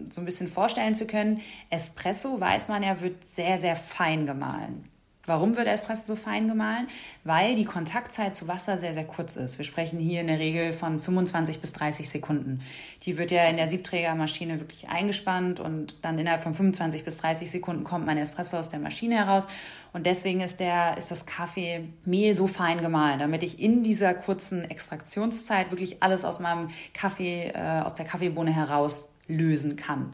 so ein bisschen vorstellen zu können, Espresso, weiß man ja, wird sehr, sehr fein gemahlen. Warum wird Espresso so fein gemahlen? Weil die Kontaktzeit zu Wasser sehr, sehr kurz ist. Wir sprechen hier in der Regel von 25 bis 30 Sekunden. Die wird ja in der Siebträgermaschine wirklich eingespannt und dann innerhalb von 25 bis 30 Sekunden kommt mein Espresso aus der Maschine heraus. Und deswegen ist, der, ist das Kaffeemehl so fein gemahlen, damit ich in dieser kurzen Extraktionszeit wirklich alles aus meinem Kaffee, äh, aus der Kaffeebohne herauslösen kann.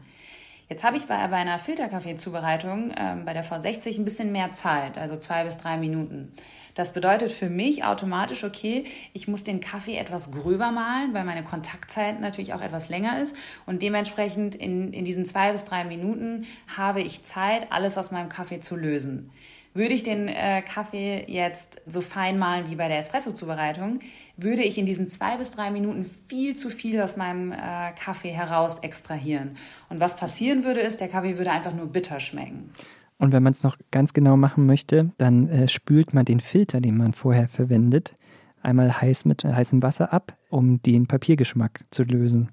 Jetzt habe ich bei, bei einer Filterkaffee-Zubereitung ähm, bei der V60 ein bisschen mehr Zeit, also zwei bis drei Minuten. Das bedeutet für mich automatisch, okay, ich muss den Kaffee etwas gröber mahlen, weil meine Kontaktzeit natürlich auch etwas länger ist. Und dementsprechend in, in diesen zwei bis drei Minuten habe ich Zeit, alles aus meinem Kaffee zu lösen. Würde ich den äh, Kaffee jetzt so fein malen wie bei der Espresso-Zubereitung, würde ich in diesen zwei bis drei Minuten viel zu viel aus meinem äh, Kaffee heraus extrahieren. Und was passieren würde, ist, der Kaffee würde einfach nur bitter schmecken. Und wenn man es noch ganz genau machen möchte, dann äh, spült man den Filter, den man vorher verwendet, einmal heiß mit heißem Wasser ab, um den Papiergeschmack zu lösen.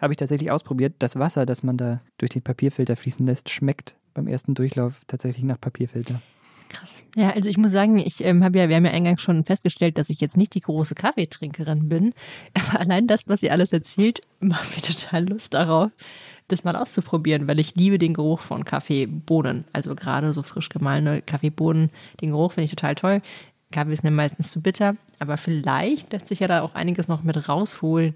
Habe ich tatsächlich ausprobiert. Das Wasser, das man da durch den Papierfilter fließen lässt, schmeckt beim ersten Durchlauf tatsächlich nach Papierfilter. Krass. Ja, also ich muss sagen, ich ähm, habe ja, wir haben ja eingangs schon festgestellt, dass ich jetzt nicht die große Kaffeetrinkerin bin. Aber allein das, was ihr alles erzählt, macht mir total Lust darauf, das mal auszuprobieren, weil ich liebe den Geruch von Kaffeebohnen. Also gerade so frisch gemahlene Kaffeebohnen, den Geruch finde ich total toll. Kaffee ist mir meistens zu bitter, aber vielleicht lässt sich ja da auch einiges noch mit rausholen,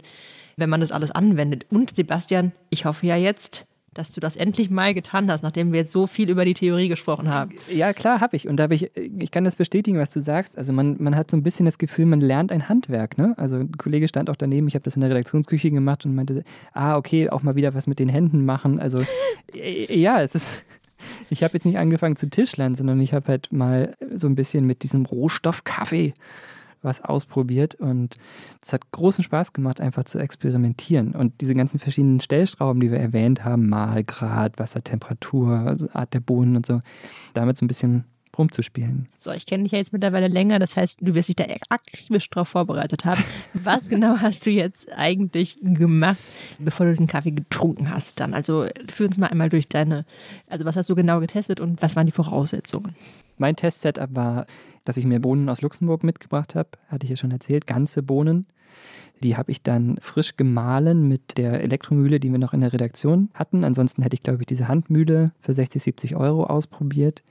wenn man das alles anwendet. Und Sebastian, ich hoffe ja jetzt, dass du das endlich mal getan hast, nachdem wir jetzt so viel über die Theorie gesprochen haben. Ja, klar, habe ich. Und da habe ich, ich kann das bestätigen, was du sagst. Also man, man hat so ein bisschen das Gefühl, man lernt ein Handwerk. Ne? Also ein Kollege stand auch daneben, ich habe das in der Redaktionsküche gemacht und meinte, ah, okay, auch mal wieder was mit den Händen machen. Also äh, ja, es ist. Ich habe jetzt nicht angefangen zu Tischlern, sondern ich habe halt mal so ein bisschen mit diesem Rohstoff Kaffee was ausprobiert und es hat großen Spaß gemacht, einfach zu experimentieren. Und diese ganzen verschiedenen Stellschrauben, die wir erwähnt haben, Mahlgrad, Wassertemperatur, also Art der Bohnen und so, damit so ein bisschen rumzuspielen. So, ich kenne dich ja jetzt mittlerweile länger, das heißt, du wirst dich da akribisch darauf vorbereitet haben. Was genau hast du jetzt eigentlich gemacht, bevor du diesen Kaffee getrunken hast dann? Also führ uns mal einmal durch deine, also was hast du genau getestet und was waren die Voraussetzungen? Mein Testsetup war, dass ich mir Bohnen aus Luxemburg mitgebracht habe, hatte ich ja schon erzählt, ganze Bohnen. Die habe ich dann frisch gemahlen mit der Elektromühle, die wir noch in der Redaktion hatten. Ansonsten hätte ich, glaube ich, diese Handmühle für 60, 70 Euro ausprobiert.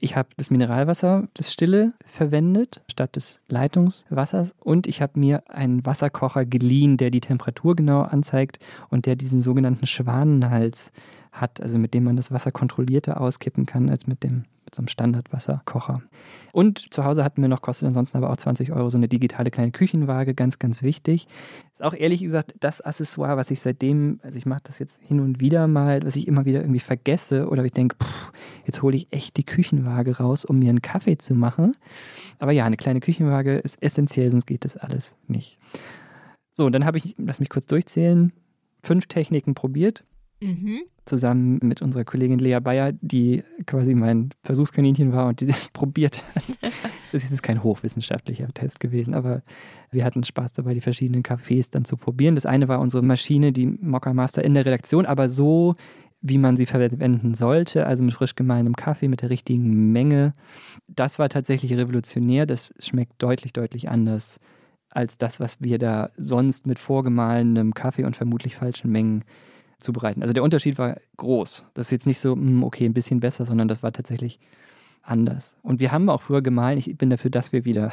Ich habe das Mineralwasser, das Stille, verwendet statt des Leitungswassers und ich habe mir einen Wasserkocher geliehen, der die Temperatur genau anzeigt und der diesen sogenannten Schwanenhals hat, also mit dem man das Wasser kontrollierter auskippen kann als mit dem mit so einem Standardwasserkocher. Und zu Hause hatten wir noch, kostet ansonsten aber auch 20 Euro, so eine digitale kleine Küchenwaage, ganz, ganz wichtig. Ist auch ehrlich gesagt das Accessoire, was ich seitdem, also ich mache das jetzt hin und wieder mal, was ich immer wieder irgendwie vergesse oder ich denke, jetzt hole ich echt die Küchenwaage raus, um mir einen Kaffee zu machen. Aber ja, eine kleine Küchenwaage ist essentiell, sonst geht das alles nicht. So, und dann habe ich, lass mich kurz durchzählen, fünf Techniken probiert. Mhm zusammen mit unserer Kollegin Lea Bayer, die quasi mein Versuchskaninchen war und die das probiert hat. Das ist jetzt kein hochwissenschaftlicher Test gewesen, aber wir hatten Spaß dabei, die verschiedenen Cafés dann zu probieren. Das eine war unsere Maschine, die Mokka Master in der Redaktion, aber so, wie man sie verwenden sollte, also mit frisch gemahlenem Kaffee, mit der richtigen Menge. Das war tatsächlich revolutionär. Das schmeckt deutlich, deutlich anders als das, was wir da sonst mit vorgemahlenem Kaffee und vermutlich falschen Mengen zubereiten. Also der Unterschied war groß. Das ist jetzt nicht so, hm, okay, ein bisschen besser, sondern das war tatsächlich anders. Und wir haben auch früher gemahlen. Ich bin dafür, dass wir wieder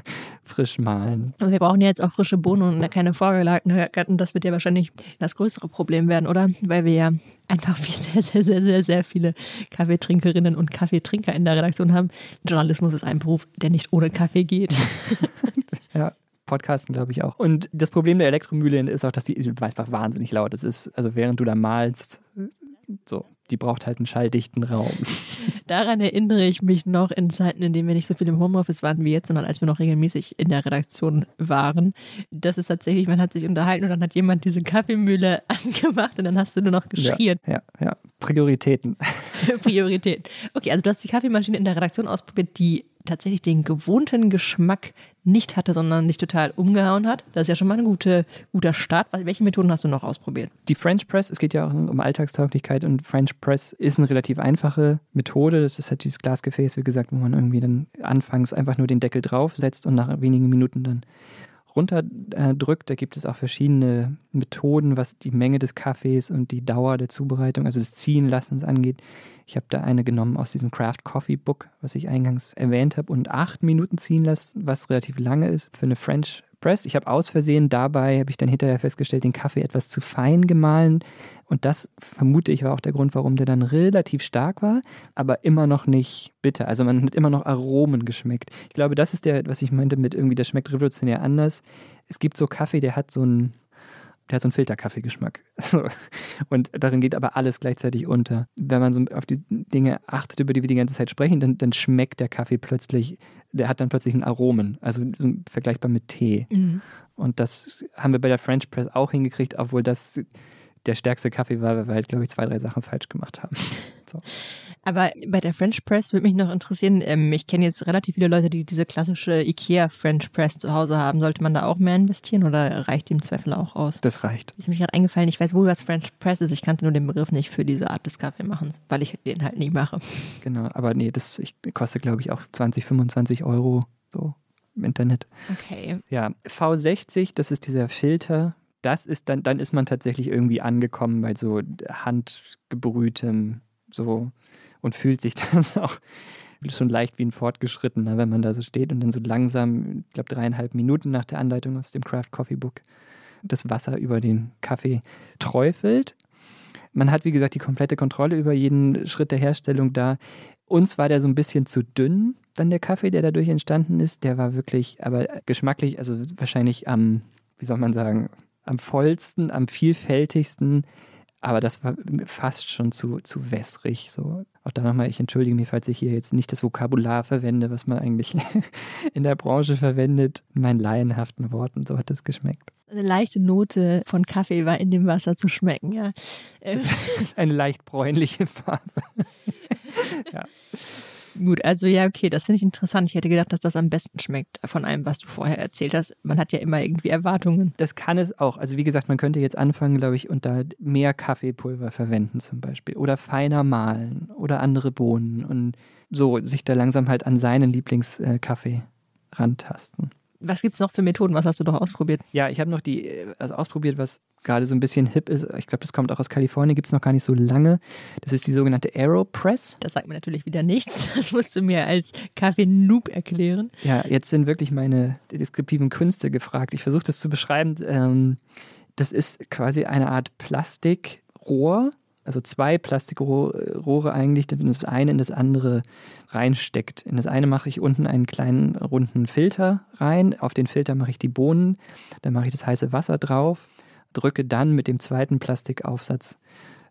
frisch mahlen. Und wir brauchen ja jetzt auch frische Bohnen und keine vorgelagerten. Das wird ja wahrscheinlich das größere Problem werden, oder? Weil wir ja einfach sehr, sehr, sehr, sehr, sehr viele Kaffeetrinkerinnen und Kaffeetrinker in der Redaktion haben. Journalismus ist ein Beruf, der nicht ohne Kaffee geht. ja. Podcasten, glaube ich auch. Und das Problem der Elektromühle ist auch, dass die einfach wahnsinnig laut ist. ist. Also während du da malst, so, die braucht halt einen schalldichten Raum. Daran erinnere ich mich noch in Zeiten, in denen wir nicht so viel im Homeoffice waren wie jetzt, sondern als wir noch regelmäßig in der Redaktion waren. Das ist tatsächlich, man hat sich unterhalten und dann hat jemand diese Kaffeemühle angemacht und dann hast du nur noch geschrien. Ja, ja, ja. Prioritäten. Prioritäten. Okay, also du hast die Kaffeemaschine in der Redaktion ausprobiert, die tatsächlich den gewohnten Geschmack nicht hatte, sondern nicht total umgehauen hat. Das ist ja schon mal ein gute, guter Start. Welche Methoden hast du noch ausprobiert? Die French Press, es geht ja auch um Alltagstauglichkeit und French Press ist eine relativ einfache Methode. Das ist halt dieses Glasgefäß, wie gesagt, wo man irgendwie dann anfangs einfach nur den Deckel draufsetzt und nach wenigen Minuten dann runterdrückt. Da gibt es auch verschiedene Methoden, was die Menge des Kaffees und die Dauer der Zubereitung, also des Ziehenlassens angeht. Ich habe da eine genommen aus diesem Craft Coffee Book, was ich eingangs erwähnt habe, und acht Minuten ziehen lassen, was relativ lange ist für eine French Press. Ich habe aus Versehen dabei, habe ich dann hinterher festgestellt, den Kaffee etwas zu fein gemahlen. Und das vermute ich war auch der Grund, warum der dann relativ stark war, aber immer noch nicht bitter. Also man hat immer noch Aromen geschmeckt. Ich glaube, das ist der, was ich meinte mit irgendwie, das schmeckt revolutionär anders. Es gibt so Kaffee, der hat so einen der hat so einen Filterkaffeegeschmack. Und darin geht aber alles gleichzeitig unter. Wenn man so auf die Dinge achtet, über die wir die ganze Zeit sprechen, dann, dann schmeckt der Kaffee plötzlich, der hat dann plötzlich einen Aromen, also vergleichbar mit Tee. Mhm. Und das haben wir bei der French Press auch hingekriegt, obwohl das der stärkste Kaffee war, weil wir halt, glaube ich, zwei, drei Sachen falsch gemacht haben. So. Aber bei der French Press würde mich noch interessieren, ähm, ich kenne jetzt relativ viele Leute, die diese klassische IKEA French Press zu Hause haben. Sollte man da auch mehr investieren oder reicht die im Zweifel auch aus? Das reicht. Ist mir gerade eingefallen, ich weiß wohl, was French Press ist. Ich kannte nur den Begriff nicht für diese Art des Kaffeemachens, weil ich den halt nicht mache. Genau, aber nee, das ich, kostet, glaube ich, auch 20, 25 Euro so im Internet. Okay. Ja, V60, das ist dieser Filter. Das ist dann, dann ist man tatsächlich irgendwie angekommen bei so handgebrühtem, so und fühlt sich dann auch schon leicht wie ein Fortgeschrittener, wenn man da so steht und dann so langsam, ich glaube dreieinhalb Minuten nach der Anleitung aus dem Craft Coffee Book, das Wasser über den Kaffee träufelt. Man hat, wie gesagt, die komplette Kontrolle über jeden Schritt der Herstellung da. Uns war der so ein bisschen zu dünn, dann der Kaffee, der dadurch entstanden ist. Der war wirklich, aber geschmacklich, also wahrscheinlich am, wie soll man sagen, am vollsten, am vielfältigsten aber das war fast schon zu, zu wässrig. So. Auch da nochmal, ich entschuldige mich, falls ich hier jetzt nicht das Vokabular verwende, was man eigentlich in der Branche verwendet, in meinen laienhaften Worten. So hat es geschmeckt. Eine leichte Note von Kaffee war in dem Wasser zu schmecken, ja. Eine leicht bräunliche Farbe. ja. Gut, also ja, okay, das finde ich interessant. Ich hätte gedacht, dass das am besten schmeckt von allem, was du vorher erzählt hast. Man hat ja immer irgendwie Erwartungen. Das kann es auch. Also wie gesagt, man könnte jetzt anfangen, glaube ich, und da mehr Kaffeepulver verwenden zum Beispiel oder feiner mahlen oder andere Bohnen und so sich da langsam halt an seinen Lieblingskaffee rantasten. Was gibt es noch für Methoden? Was hast du doch ausprobiert? Ja, ich habe noch die, also ausprobiert, was gerade so ein bisschen hip ist. Ich glaube, das kommt auch aus Kalifornien, gibt es noch gar nicht so lange. Das ist die sogenannte Aeropress. Das sagt mir natürlich wieder nichts. Das musst du mir als Kaffee-Noob erklären. Ja, jetzt sind wirklich meine deskriptiven Künste gefragt. Ich versuche das zu beschreiben. Ähm, das ist quasi eine Art Plastikrohr, also zwei Plastikrohre eigentlich, das eine in das andere reinsteckt. In das eine mache ich unten einen kleinen runden Filter rein, auf den Filter mache ich die Bohnen, dann mache ich das heiße Wasser drauf, drücke dann mit dem zweiten Plastikaufsatz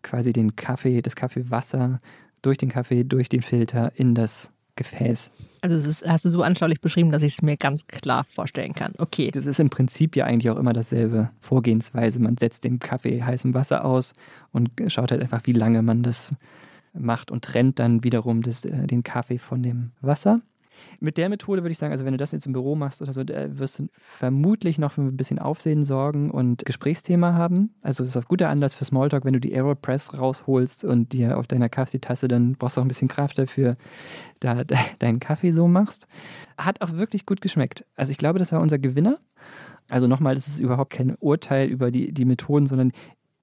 quasi den Kaffee, das Kaffeewasser durch den Kaffee, durch den Filter in das Gefäß. Also das ist, hast du so anschaulich beschrieben, dass ich es mir ganz klar vorstellen kann. Okay. Das ist im Prinzip ja eigentlich auch immer dasselbe Vorgehensweise. Man setzt den Kaffee heißem Wasser aus und schaut halt einfach, wie lange man das macht und trennt dann wiederum das, äh, den Kaffee von dem Wasser. Mit der Methode würde ich sagen, also wenn du das jetzt im Büro machst oder so, wirst du vermutlich noch für ein bisschen Aufsehen sorgen und Gesprächsthema haben. Also es ist auf guter Anlass für Smalltalk, wenn du die Aeropress rausholst und dir auf deiner Kaffeetasse, dann brauchst du auch ein bisschen Kraft dafür, da deinen Kaffee so machst. Hat auch wirklich gut geschmeckt. Also ich glaube, das war unser Gewinner. Also nochmal, das ist überhaupt kein Urteil über die, die Methoden, sondern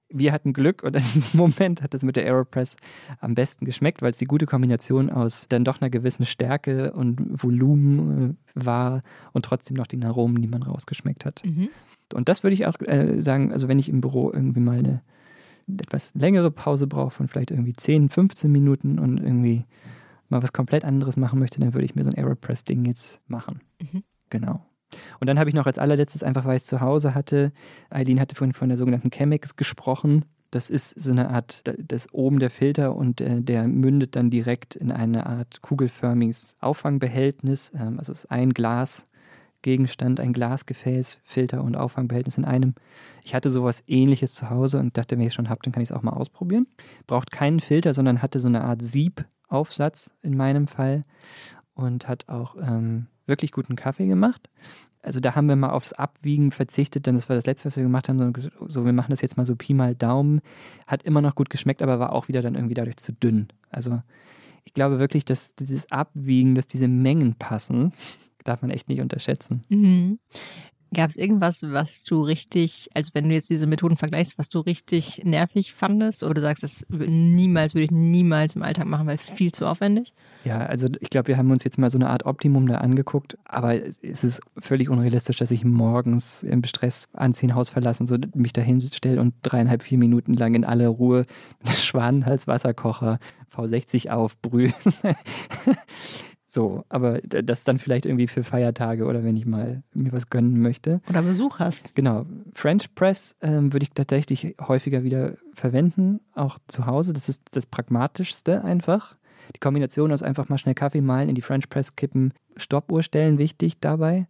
wir hatten Glück und in diesem Moment hat es mit der Aeropress am besten geschmeckt, weil es die gute Kombination aus dann doch einer gewissen Stärke und Volumen äh, war und trotzdem noch den Aromen, die man rausgeschmeckt hat. Mhm. Und das würde ich auch äh, sagen, also wenn ich im Büro irgendwie mal eine etwas längere Pause brauche von vielleicht irgendwie 10, 15 Minuten und irgendwie mal was komplett anderes machen möchte, dann würde ich mir so ein Aeropress-Ding jetzt machen. Mhm. Genau. Und dann habe ich noch als allerletztes, einfach weil ich es zu Hause hatte, Eileen hatte vorhin von der sogenannten Chemex gesprochen. Das ist so eine Art, das oben der Filter und äh, der mündet dann direkt in eine Art kugelförmiges Auffangbehältnis. Ähm, also es ist ein Glasgegenstand, ein Glasgefäß, Filter und Auffangbehältnis in einem. Ich hatte sowas ähnliches zu Hause und dachte, wenn ich es schon habe, dann kann ich es auch mal ausprobieren. Braucht keinen Filter, sondern hatte so eine Art Siebaufsatz in meinem Fall und hat auch ähm, wirklich guten Kaffee gemacht. Also da haben wir mal aufs Abwiegen verzichtet, denn das war das Letzte, was wir gemacht haben. So, wir machen das jetzt mal so Pi mal Daumen. Hat immer noch gut geschmeckt, aber war auch wieder dann irgendwie dadurch zu dünn. Also ich glaube wirklich, dass dieses Abwiegen, dass diese Mengen passen, darf man echt nicht unterschätzen. Mhm. Gab es irgendwas, was du richtig, also wenn du jetzt diese Methoden vergleichst, was du richtig nervig fandest oder du sagst, das niemals, würde ich niemals im Alltag machen, weil viel zu aufwendig? Ja, also ich glaube, wir haben uns jetzt mal so eine Art Optimum da angeguckt, aber es ist völlig unrealistisch, dass ich morgens im Stress anziehen, Haus verlassen, so mich da hinstelle und dreieinhalb, vier Minuten lang in aller Ruhe Schwanenhals-Wasserkocher V60 aufbrühe. So, aber das dann vielleicht irgendwie für Feiertage oder wenn ich mal mir was gönnen möchte. Oder Besuch hast. Genau. French Press ähm, würde ich tatsächlich häufiger wieder verwenden, auch zu Hause. Das ist das Pragmatischste einfach. Die Kombination aus einfach mal schnell Kaffee malen, in die French Press kippen, Stoppuhr stellen, wichtig dabei.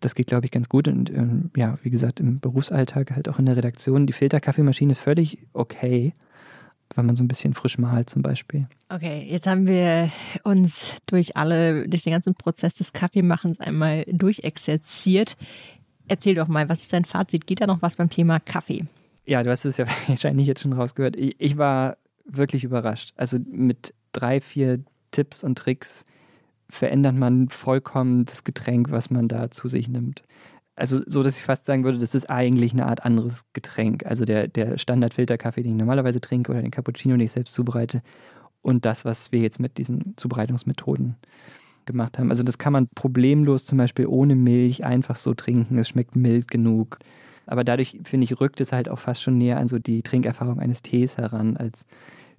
das geht, glaube ich, ganz gut. Und ähm, ja, wie gesagt, im Berufsalltag, halt auch in der Redaktion, die Filterkaffeemaschine ist völlig okay, wenn man so ein bisschen frisch malt zum Beispiel. Okay, jetzt haben wir uns durch alle, durch den ganzen Prozess des Kaffeemachens einmal durchexerziert. Erzähl doch mal, was ist dein Fazit? Geht da noch was beim Thema Kaffee? Ja, du hast es ja wahrscheinlich jetzt schon rausgehört. Ich, ich war wirklich überrascht. Also mit drei, vier Tipps und Tricks verändert man vollkommen das Getränk, was man da zu sich nimmt. Also so, dass ich fast sagen würde, das ist eigentlich eine Art anderes Getränk. Also der, der Standard-Filterkaffee, den ich normalerweise trinke oder den Cappuccino, den ich selbst zubereite und das, was wir jetzt mit diesen Zubereitungsmethoden gemacht haben. Also das kann man problemlos zum Beispiel ohne Milch einfach so trinken. Es schmeckt mild genug. Aber dadurch, finde ich, rückt es halt auch fast schon näher an so die Trinkerfahrung eines Tees heran, als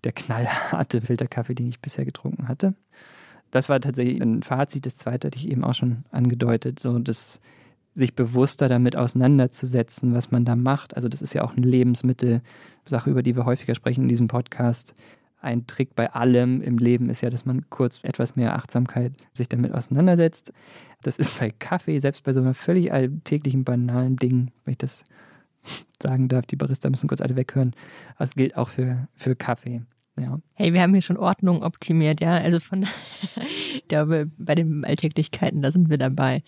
der knallharte Filterkaffee, den ich bisher getrunken hatte. Das war tatsächlich ein Fazit. Das zweite hatte ich eben auch schon angedeutet, so das sich bewusster damit auseinanderzusetzen, was man da macht. Also das ist ja auch eine Lebensmittelsache, über die wir häufiger sprechen in diesem Podcast. Ein Trick bei allem im Leben ist ja, dass man kurz etwas mehr Achtsamkeit sich damit auseinandersetzt. Das ist bei Kaffee, selbst bei so einem völlig alltäglichen, banalen Ding, wenn ich das sagen darf, die Barista müssen kurz alle weghören. Das gilt auch für, für Kaffee. Ja. Hey, wir haben hier schon Ordnung optimiert, ja. Also von der, bei den Alltäglichkeiten, da sind wir dabei.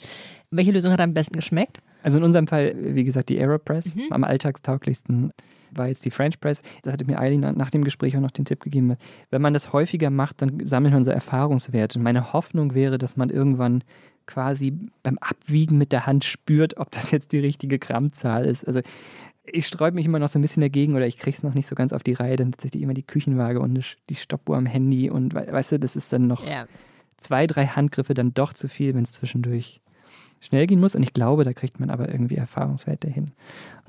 Welche Lösung hat am besten geschmeckt? Also in unserem Fall, wie gesagt, die Aeropress. Mhm. Am alltagstauglichsten war jetzt die French Press. Da hatte mir Eileen nach dem Gespräch auch noch den Tipp gegeben, wenn man das häufiger macht, dann sammeln wir unsere Erfahrungswerte. Meine Hoffnung wäre, dass man irgendwann quasi beim Abwiegen mit der Hand spürt, ob das jetzt die richtige Grammzahl ist. Also ich sträube mich immer noch so ein bisschen dagegen oder ich kriege es noch nicht so ganz auf die Reihe. Dann tatsächlich immer die Küchenwaage und die Stoppuhr am Handy und weißt du, das ist dann noch ja. zwei, drei Handgriffe dann doch zu viel, wenn es zwischendurch schnell gehen muss. Und ich glaube, da kriegt man aber irgendwie Erfahrungswerte hin.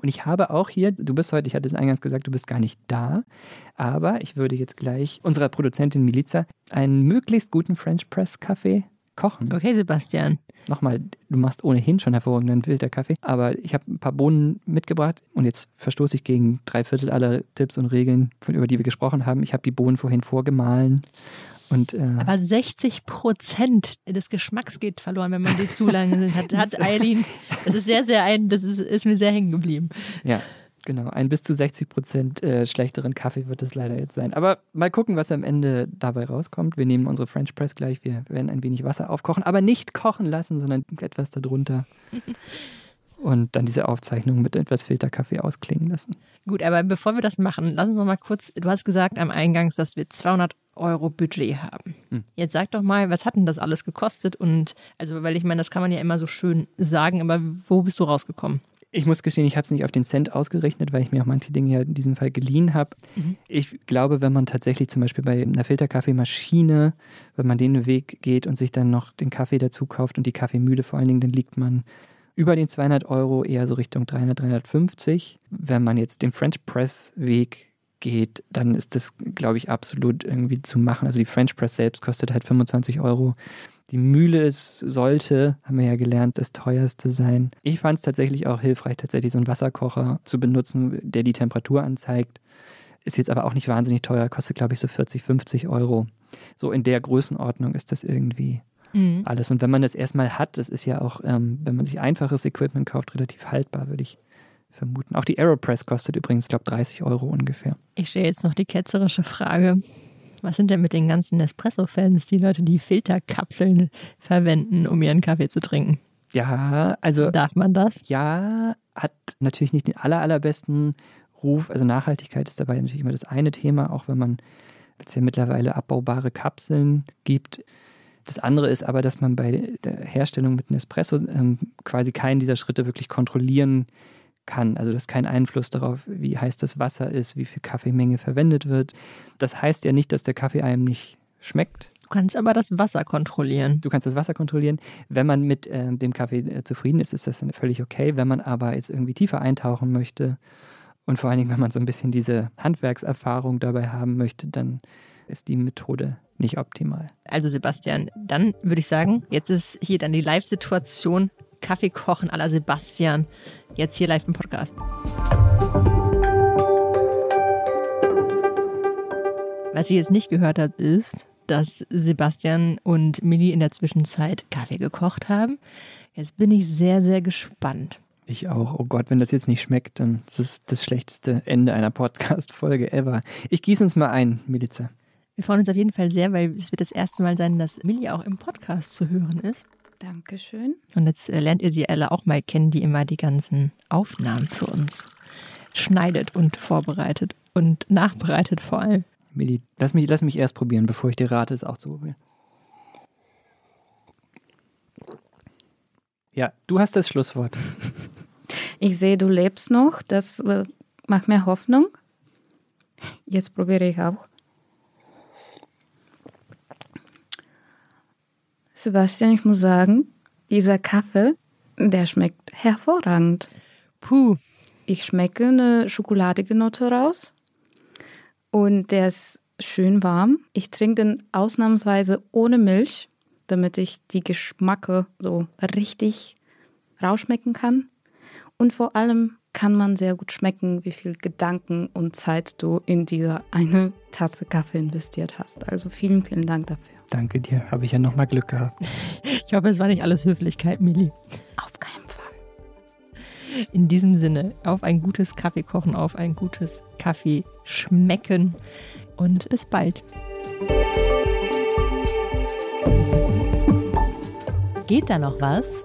Und ich habe auch hier, du bist heute, ich hatte es eingangs gesagt, du bist gar nicht da, aber ich würde jetzt gleich unserer Produzentin Miliza einen möglichst guten French Press Kaffee kochen. Okay, Sebastian. Nochmal, du machst ohnehin schon hervorragenden Filterkaffee, aber ich habe ein paar Bohnen mitgebracht und jetzt verstoße ich gegen drei Viertel aller Tipps und Regeln, über die wir gesprochen haben. Ich habe die Bohnen vorhin vorgemahlen und, äh, Aber 60 Prozent des Geschmacks geht verloren, wenn man die zu lange. Hat, hat Eileen, das ist sehr, sehr ein, das ist, ist mir sehr hängen geblieben. Ja, genau. Ein bis zu 60 Prozent äh, schlechteren Kaffee wird es leider jetzt sein. Aber mal gucken, was am Ende dabei rauskommt. Wir nehmen unsere French Press gleich. Wir werden ein wenig Wasser aufkochen, aber nicht kochen lassen, sondern etwas darunter. und dann diese Aufzeichnung mit etwas Filterkaffee ausklingen lassen. Gut, aber bevor wir das machen, lass uns noch mal kurz, du hast gesagt am Eingangs, dass wir 200 Euro Budget haben. Hm. Jetzt sag doch mal, was hat denn das alles gekostet? Und also, weil ich meine, das kann man ja immer so schön sagen, aber wo bist du rausgekommen? Ich muss gestehen, ich habe es nicht auf den Cent ausgerechnet, weil ich mir auch manche Dinge ja in diesem Fall geliehen habe. Mhm. Ich glaube, wenn man tatsächlich zum Beispiel bei einer Filterkaffeemaschine, wenn man den Weg geht und sich dann noch den Kaffee dazu kauft und die Kaffeemühle vor allen Dingen, dann liegt man über den 200 Euro, eher so Richtung 300, 350. Wenn man jetzt den French Press Weg geht, dann ist das, glaube ich, absolut irgendwie zu machen. Also die French Press selbst kostet halt 25 Euro. Die Mühle ist, sollte, haben wir ja gelernt, das teuerste sein. Ich fand es tatsächlich auch hilfreich, tatsächlich so einen Wasserkocher zu benutzen, der die Temperatur anzeigt. Ist jetzt aber auch nicht wahnsinnig teuer, kostet, glaube ich, so 40, 50 Euro. So in der Größenordnung ist das irgendwie mhm. alles. Und wenn man das erstmal hat, das ist ja auch, ähm, wenn man sich einfaches Equipment kauft, relativ haltbar, würde ich vermuten. Auch die Aeropress kostet übrigens, glaube ich, 30 Euro ungefähr. Ich stelle jetzt noch die ketzerische Frage. Was sind denn mit den ganzen Nespresso-Fans, die Leute, die Filterkapseln verwenden, um ihren Kaffee zu trinken? Ja, also. Darf man das? Ja, hat natürlich nicht den aller, allerbesten Ruf. Also Nachhaltigkeit ist dabei natürlich immer das eine Thema, auch wenn man es ja mittlerweile abbaubare Kapseln gibt. Das andere ist aber, dass man bei der Herstellung mit Nespresso ähm, quasi keinen dieser Schritte wirklich kontrollieren kann. Also das ist kein Einfluss darauf, wie heiß das Wasser ist, wie viel Kaffeemenge verwendet wird. Das heißt ja nicht, dass der Kaffee einem nicht schmeckt. Du kannst aber das Wasser kontrollieren. Du kannst das Wasser kontrollieren. Wenn man mit äh, dem Kaffee äh, zufrieden ist, ist das völlig okay. Wenn man aber jetzt irgendwie tiefer eintauchen möchte und vor allen Dingen, wenn man so ein bisschen diese Handwerkserfahrung dabei haben möchte, dann ist die Methode nicht optimal. Also Sebastian, dann würde ich sagen, jetzt ist hier dann die Live-Situation Kaffee kochen à la Sebastian. Jetzt hier live im Podcast. Was ihr jetzt nicht gehört habt, ist, dass Sebastian und Millie in der Zwischenzeit Kaffee gekocht haben. Jetzt bin ich sehr, sehr gespannt. Ich auch. Oh Gott, wenn das jetzt nicht schmeckt, dann ist es das schlechteste Ende einer Podcast-Folge ever. Ich gieße uns mal ein, Miliza. Wir freuen uns auf jeden Fall sehr, weil es wird das erste Mal sein, dass Millie auch im Podcast zu hören ist. Dankeschön. Und jetzt äh, lernt ihr sie alle auch mal kennen, die immer die ganzen Aufnahmen für uns schneidet und vorbereitet und nachbereitet vor allem. Millie, lass mich, lass mich erst probieren, bevor ich dir rate, es auch zu probieren. Ja, du hast das Schlusswort. Ich sehe, du lebst noch. Das äh, macht mir Hoffnung. Jetzt probiere ich auch. Sebastian, ich muss sagen, dieser Kaffee, der schmeckt hervorragend. Puh. Ich schmecke eine schokoladige Note raus und der ist schön warm. Ich trinke den ausnahmsweise ohne Milch damit ich die Geschmacke so richtig rausschmecken kann. Und vor allem kann man sehr gut schmecken, wie viel Gedanken und Zeit du in diese eine Tasse Kaffee investiert hast. Also vielen, vielen Dank dafür. Danke dir, habe ich ja nochmal Glück gehabt. Ich hoffe, es war nicht alles Höflichkeit, Mili. Auf keinen Fall. In diesem Sinne, auf ein gutes Kaffee kochen, auf ein gutes Kaffee schmecken und bis bald. Geht da noch was?